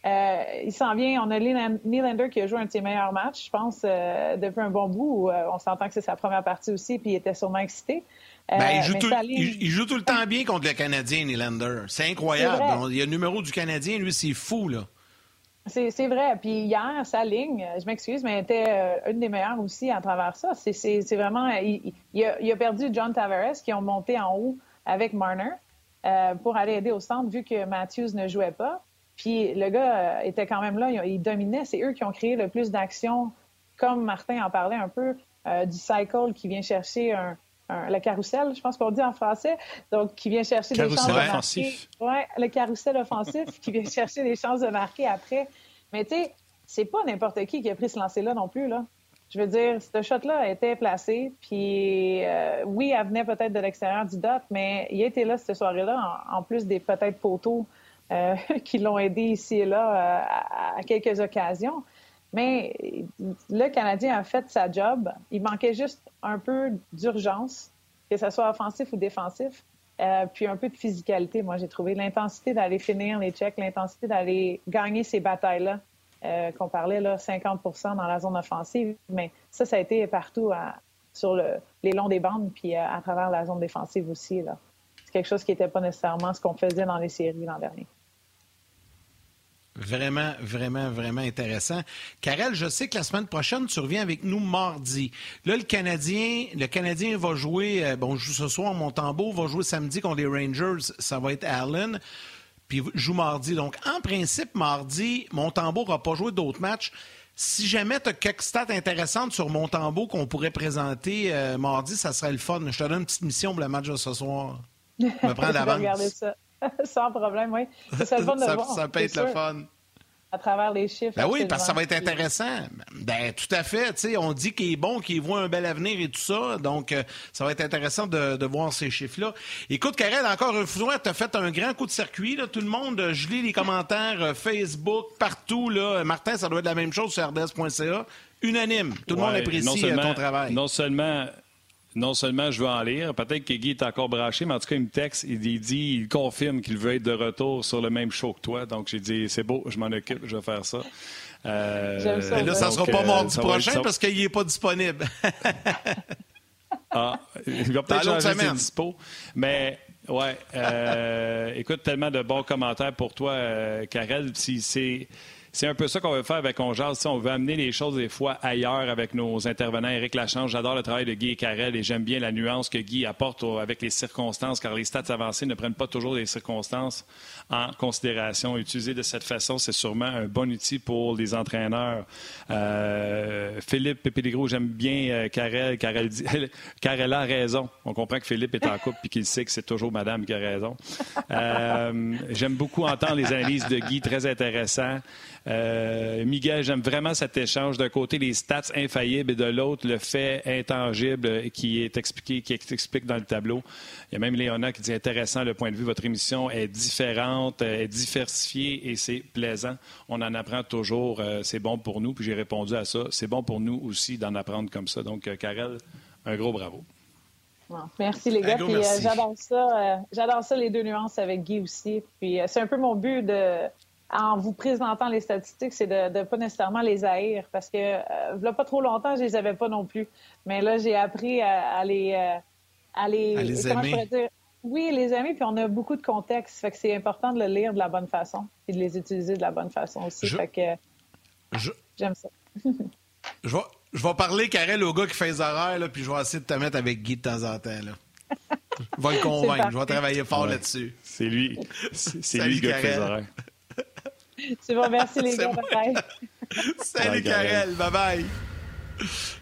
Euh, il s'en vient. On a Nylander qui a joué un de ses meilleurs matchs, je pense, euh, depuis un bon bout. on s'entend que c'est sa première partie aussi, puis il était sûrement excité. Ben, il, joue tout, il, joue tout, le temps bien contre le Canadien, Nylander. C'est incroyable. Il y a le numéro du Canadien, lui, c'est fou, là. C'est vrai. Puis hier, sa ligne, je m'excuse, mais était euh, une des meilleures aussi à travers ça. C'est vraiment. Il, a, perdu John Tavares qui ont monté en haut avec Marner euh, pour aller aider au centre vu que Matthews ne jouait pas. Puis le gars euh, était quand même là, il, dominait. C'est eux qui ont créé le plus d'actions, comme Martin en parlait un peu, du cycle qui vient chercher un, le carrousel, je pense qu'on dit en français, donc qui vient chercher des chances de marquer. Ouais, le carrousel offensif qui vient chercher des chances de marquer après. Mais tu sais, c'est pas n'importe qui qui a pris ce lancer-là non plus, là. Je veux dire, ce shot-là été placé, puis euh, oui, elle venait peut-être de l'extérieur du dot, mais il était là cette soirée-là, en, plus des peut-être poteaux euh, qui l'ont aidé ici et là euh, à, quelques occasions. Mais le Canadien a fait sa job. Il manquait juste un peu d'urgence, que ce soit offensif ou défensif, euh, puis un peu de physicalité. Moi, j'ai trouvé l'intensité d'aller finir les checks, l'intensité d'aller gagner ces batailles-là. euh, qu'on parlait, là, 50 dans la zone offensive. Mais ça, ça a été partout sur le, les longs des bandes, puis euh, à travers la zone défensive aussi. C'est quelque chose qui n'était pas nécessairement ce qu'on faisait dans les séries l'an dernier. Vraiment, vraiment, vraiment intéressant. Karel, je sais que la semaine prochaine, tu reviens avec nous mardi. Là, le Canadien, le Canadien va jouer, euh, bon, joue ce soir, Montembeau, va jouer samedi contre les Rangers, ça va être Allen, puis joue mardi. Donc, en principe, mardi, Montembeau n'aura pas joué d'autres matchs. Si jamais tu as quelques stats intéressantes sur Montembeau qu'on pourrait présenter euh, mardi, ça serait le fun. Je te donne une petite mission pour le match de ce soir. Me prends d'avance. Ça. Sans problème, oui. Ça, ça peut être le fun. À travers les chiffres. Ben oui, parce que ça va être intéressant. Ben, tout à fait. on dit qu'il est bon, qu'il voit un bel avenir et tout ça. Donc, euh, ça va être intéressant de, voir ces chiffres-là. Écoute, Karel, encore une fois, tu as fait un grand coup de circuit. Là. Tout le monde, je lis les commentaires euh, Facebook, partout. Là. Martin, ça doit être la même chose sur rds.ca. Unanime. Tout le monde apprécie euh, ton travail. Non seulement non seulement je veux en lire, peut-être que Guy est encore branché, mais en tout cas, il me texte, il dit, il confirme qu'il veut être de retour sur le même show que toi. Donc, j'ai dit, c'est beau, je m'en occupe, je vais faire ça. Euh, ça, là, ça ne sera pas mardi euh, prochain parce qu'il n'est pas disponible. ah, il va peut-être changer ses dispo. Mais, ouais, euh, écoute, tellement de bons commentaires pour toi, Karel. Si c'est c'est un peu ça qu'on veut faire avec On On veut amener les choses des fois ailleurs avec nos intervenants. Éric Lachance, j'adore le travail de Guy et Carrel et j'aime bien la nuance que Guy apporte avec les circonstances, car les stats avancées ne prennent pas toujours les circonstances en considération. Utiliser de cette façon, c'est sûrement un bon outil pour les entraîneurs. Euh, Philippe Pépéligro, j'aime bien euh, Carrel. Carrel, a raison. On comprend que Philippe est en couple et qu'il sait que c'est toujours madame qui a raison. Euh, j'aime beaucoup entendre les analyses de Guy, très intéressant. Euh, Miguel, j'aime vraiment cet échange. D'un côté, les stats infaillibles et de l'autre, le fait intangible qui est expliqué, qui explique dans le tableau. Il y a même Léona qui dit intéressant le point de vue. Votre émission est différente, est diversifiée et c'est plaisant. On en apprend toujours. Euh, c'est bon pour nous. Puis j'ai répondu à ça. C'est bon pour nous aussi d'en apprendre comme ça. Donc, euh, Karel, un gros bravo. merci les gars. j'adore ça. j'adore ça les deux nuances avec Guy aussi. Puis c'est un peu mon but de en vous présentant les statistiques, c'est de ne pas nécessairement les haïr parce que euh, pas trop longtemps, je les avais pas non plus. Mais là, j'ai appris à, les, euh, à les, à les aimer. Dire? Oui, les aimer, puis on a beaucoup de contexte. Fait que c'est important de le lire de la bonne façon et de les utiliser de la bonne façon aussi. Fait que j'aime ça. je, vais, je vais parler, Karel, au gars qui fait les horaires, là, puis je vais essayer de te mettre avec Guy de temps en temps. Là. je vais le convaincre. Je vais travailler fort là-dessus. C'est lui. C'est lui le gars qui fait les horaires. C'est bon, merci les gars. Bye. Salut Karel, bye bye.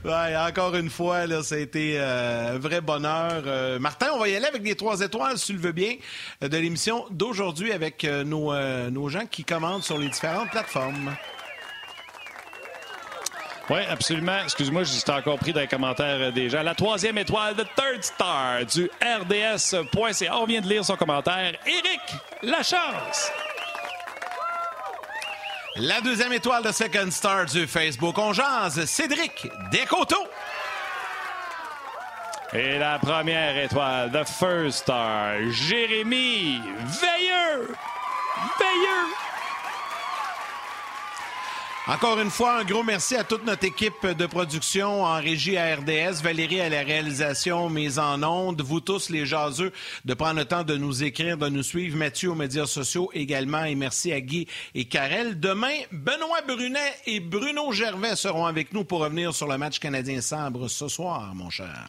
Ouais, encore une fois, là, ça a été euh, un vrai bonheur. Euh, Martin, on va y aller avec les trois étoiles, si tu le veux bien, de l'émission d'aujourd'hui avec euh, nos, nos gens qui commandent sur les différentes plateformes. Oui, absolument. Excuse-moi, j'étais encore pris dans les commentaires des gens. La troisième étoile, de Third Star du RDS.ca. On vient de lire son commentaire. Éric Lachance. La deuxième étoile de Second Star du Facebook On jase, Cédric Descoteaux. Et la première étoile de First Star, Jérémy Veilleux. Veilleux. Encore une fois, un gros merci à toute notre équipe de production en régie à RDS, Valérie à la réalisation, mise en onde, vous tous les jaseux, de prendre le temps de nous écrire, de nous suivre, Mathieu aux médias sociaux également, et merci à Guy et Karel. Demain, Benoît Brunet et Bruno Gervais seront avec nous pour revenir sur le match canadien-Sabre ce soir, mon cher.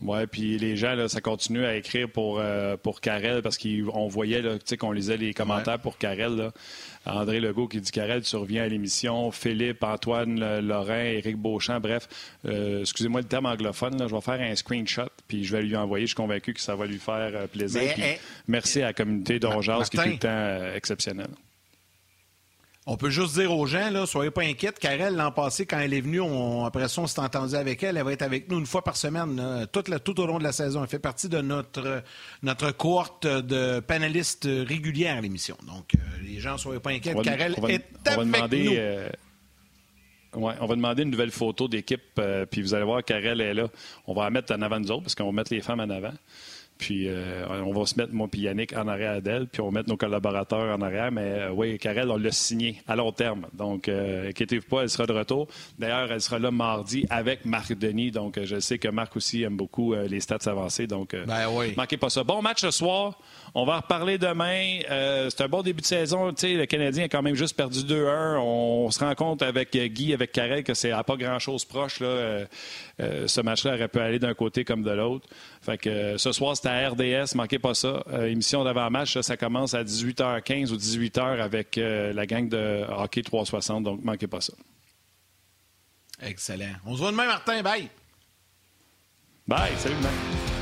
Oui, puis les gens, là, ça continue à écrire pour, euh, pour Karel parce qu'on voyait qu'on lisait les commentaires pour Karel. Là. André Legault qui dit Karel, tu reviens à l'émission. Philippe, Antoine, Laurent, Éric Beauchamp, bref. Euh, excusez-moi le terme anglophone, je vais faire un screenshot puis je vais lui envoyer. Je suis convaincu que ça va lui faire euh, plaisir. merci à la communauté d'Ongeas qui est tout le temps euh, exceptionnelle. On peut juste dire aux gens, là, soyez pas inquiets. Karel, l'an passé, quand elle est venue, après ça, on s'est entendu avec elle. Elle va être avec nous une fois par semaine, tout au long de la saison. Elle fait partie de notre, notre cohorte de panélistes réguliers à l'émission. Donc, euh, les gens, soyez pas inquiets. Karel est avec demander, nous. Euh, on va demander une nouvelle photo d'équipe, euh, puis vous allez voir, Karel est là. On va la mettre en avant nous autres, parce qu'on va mettre les femmes en avant. Puis on va se mettre, moi et Yannick, en arrière d'elle, puis on va mettre nos collaborateurs en arrière. Mais oui, Karel, on l'a signé à long terme. Donc, inquiétez-vous pas, elle sera de retour. D'ailleurs, elle sera là mardi avec Marc Denis. Donc, je sais que Marc aussi aime beaucoup les stats avancés. Donc, ben oui. manquez pas ça. Bon match ce soir. On va en reparler demain. c'est un bon début de saison. Tu sais, le Canadien a quand même juste perdu 2-1. On se rend compte avec Guy, avec Karel, que c'est à pas grand-chose proche. Là. Euh, ce match-là aurait pu aller d'un côté comme de l'autre. Fait que euh, ce soir, c'est à RDS, manquez pas ça. Euh, émission d'avant-match, ça commence à 18h15 ou 18h avec la gang de hockey 360, donc manquez pas ça. Excellent. On se voit demain, Martin. Bye. Bye. Salut, Martin.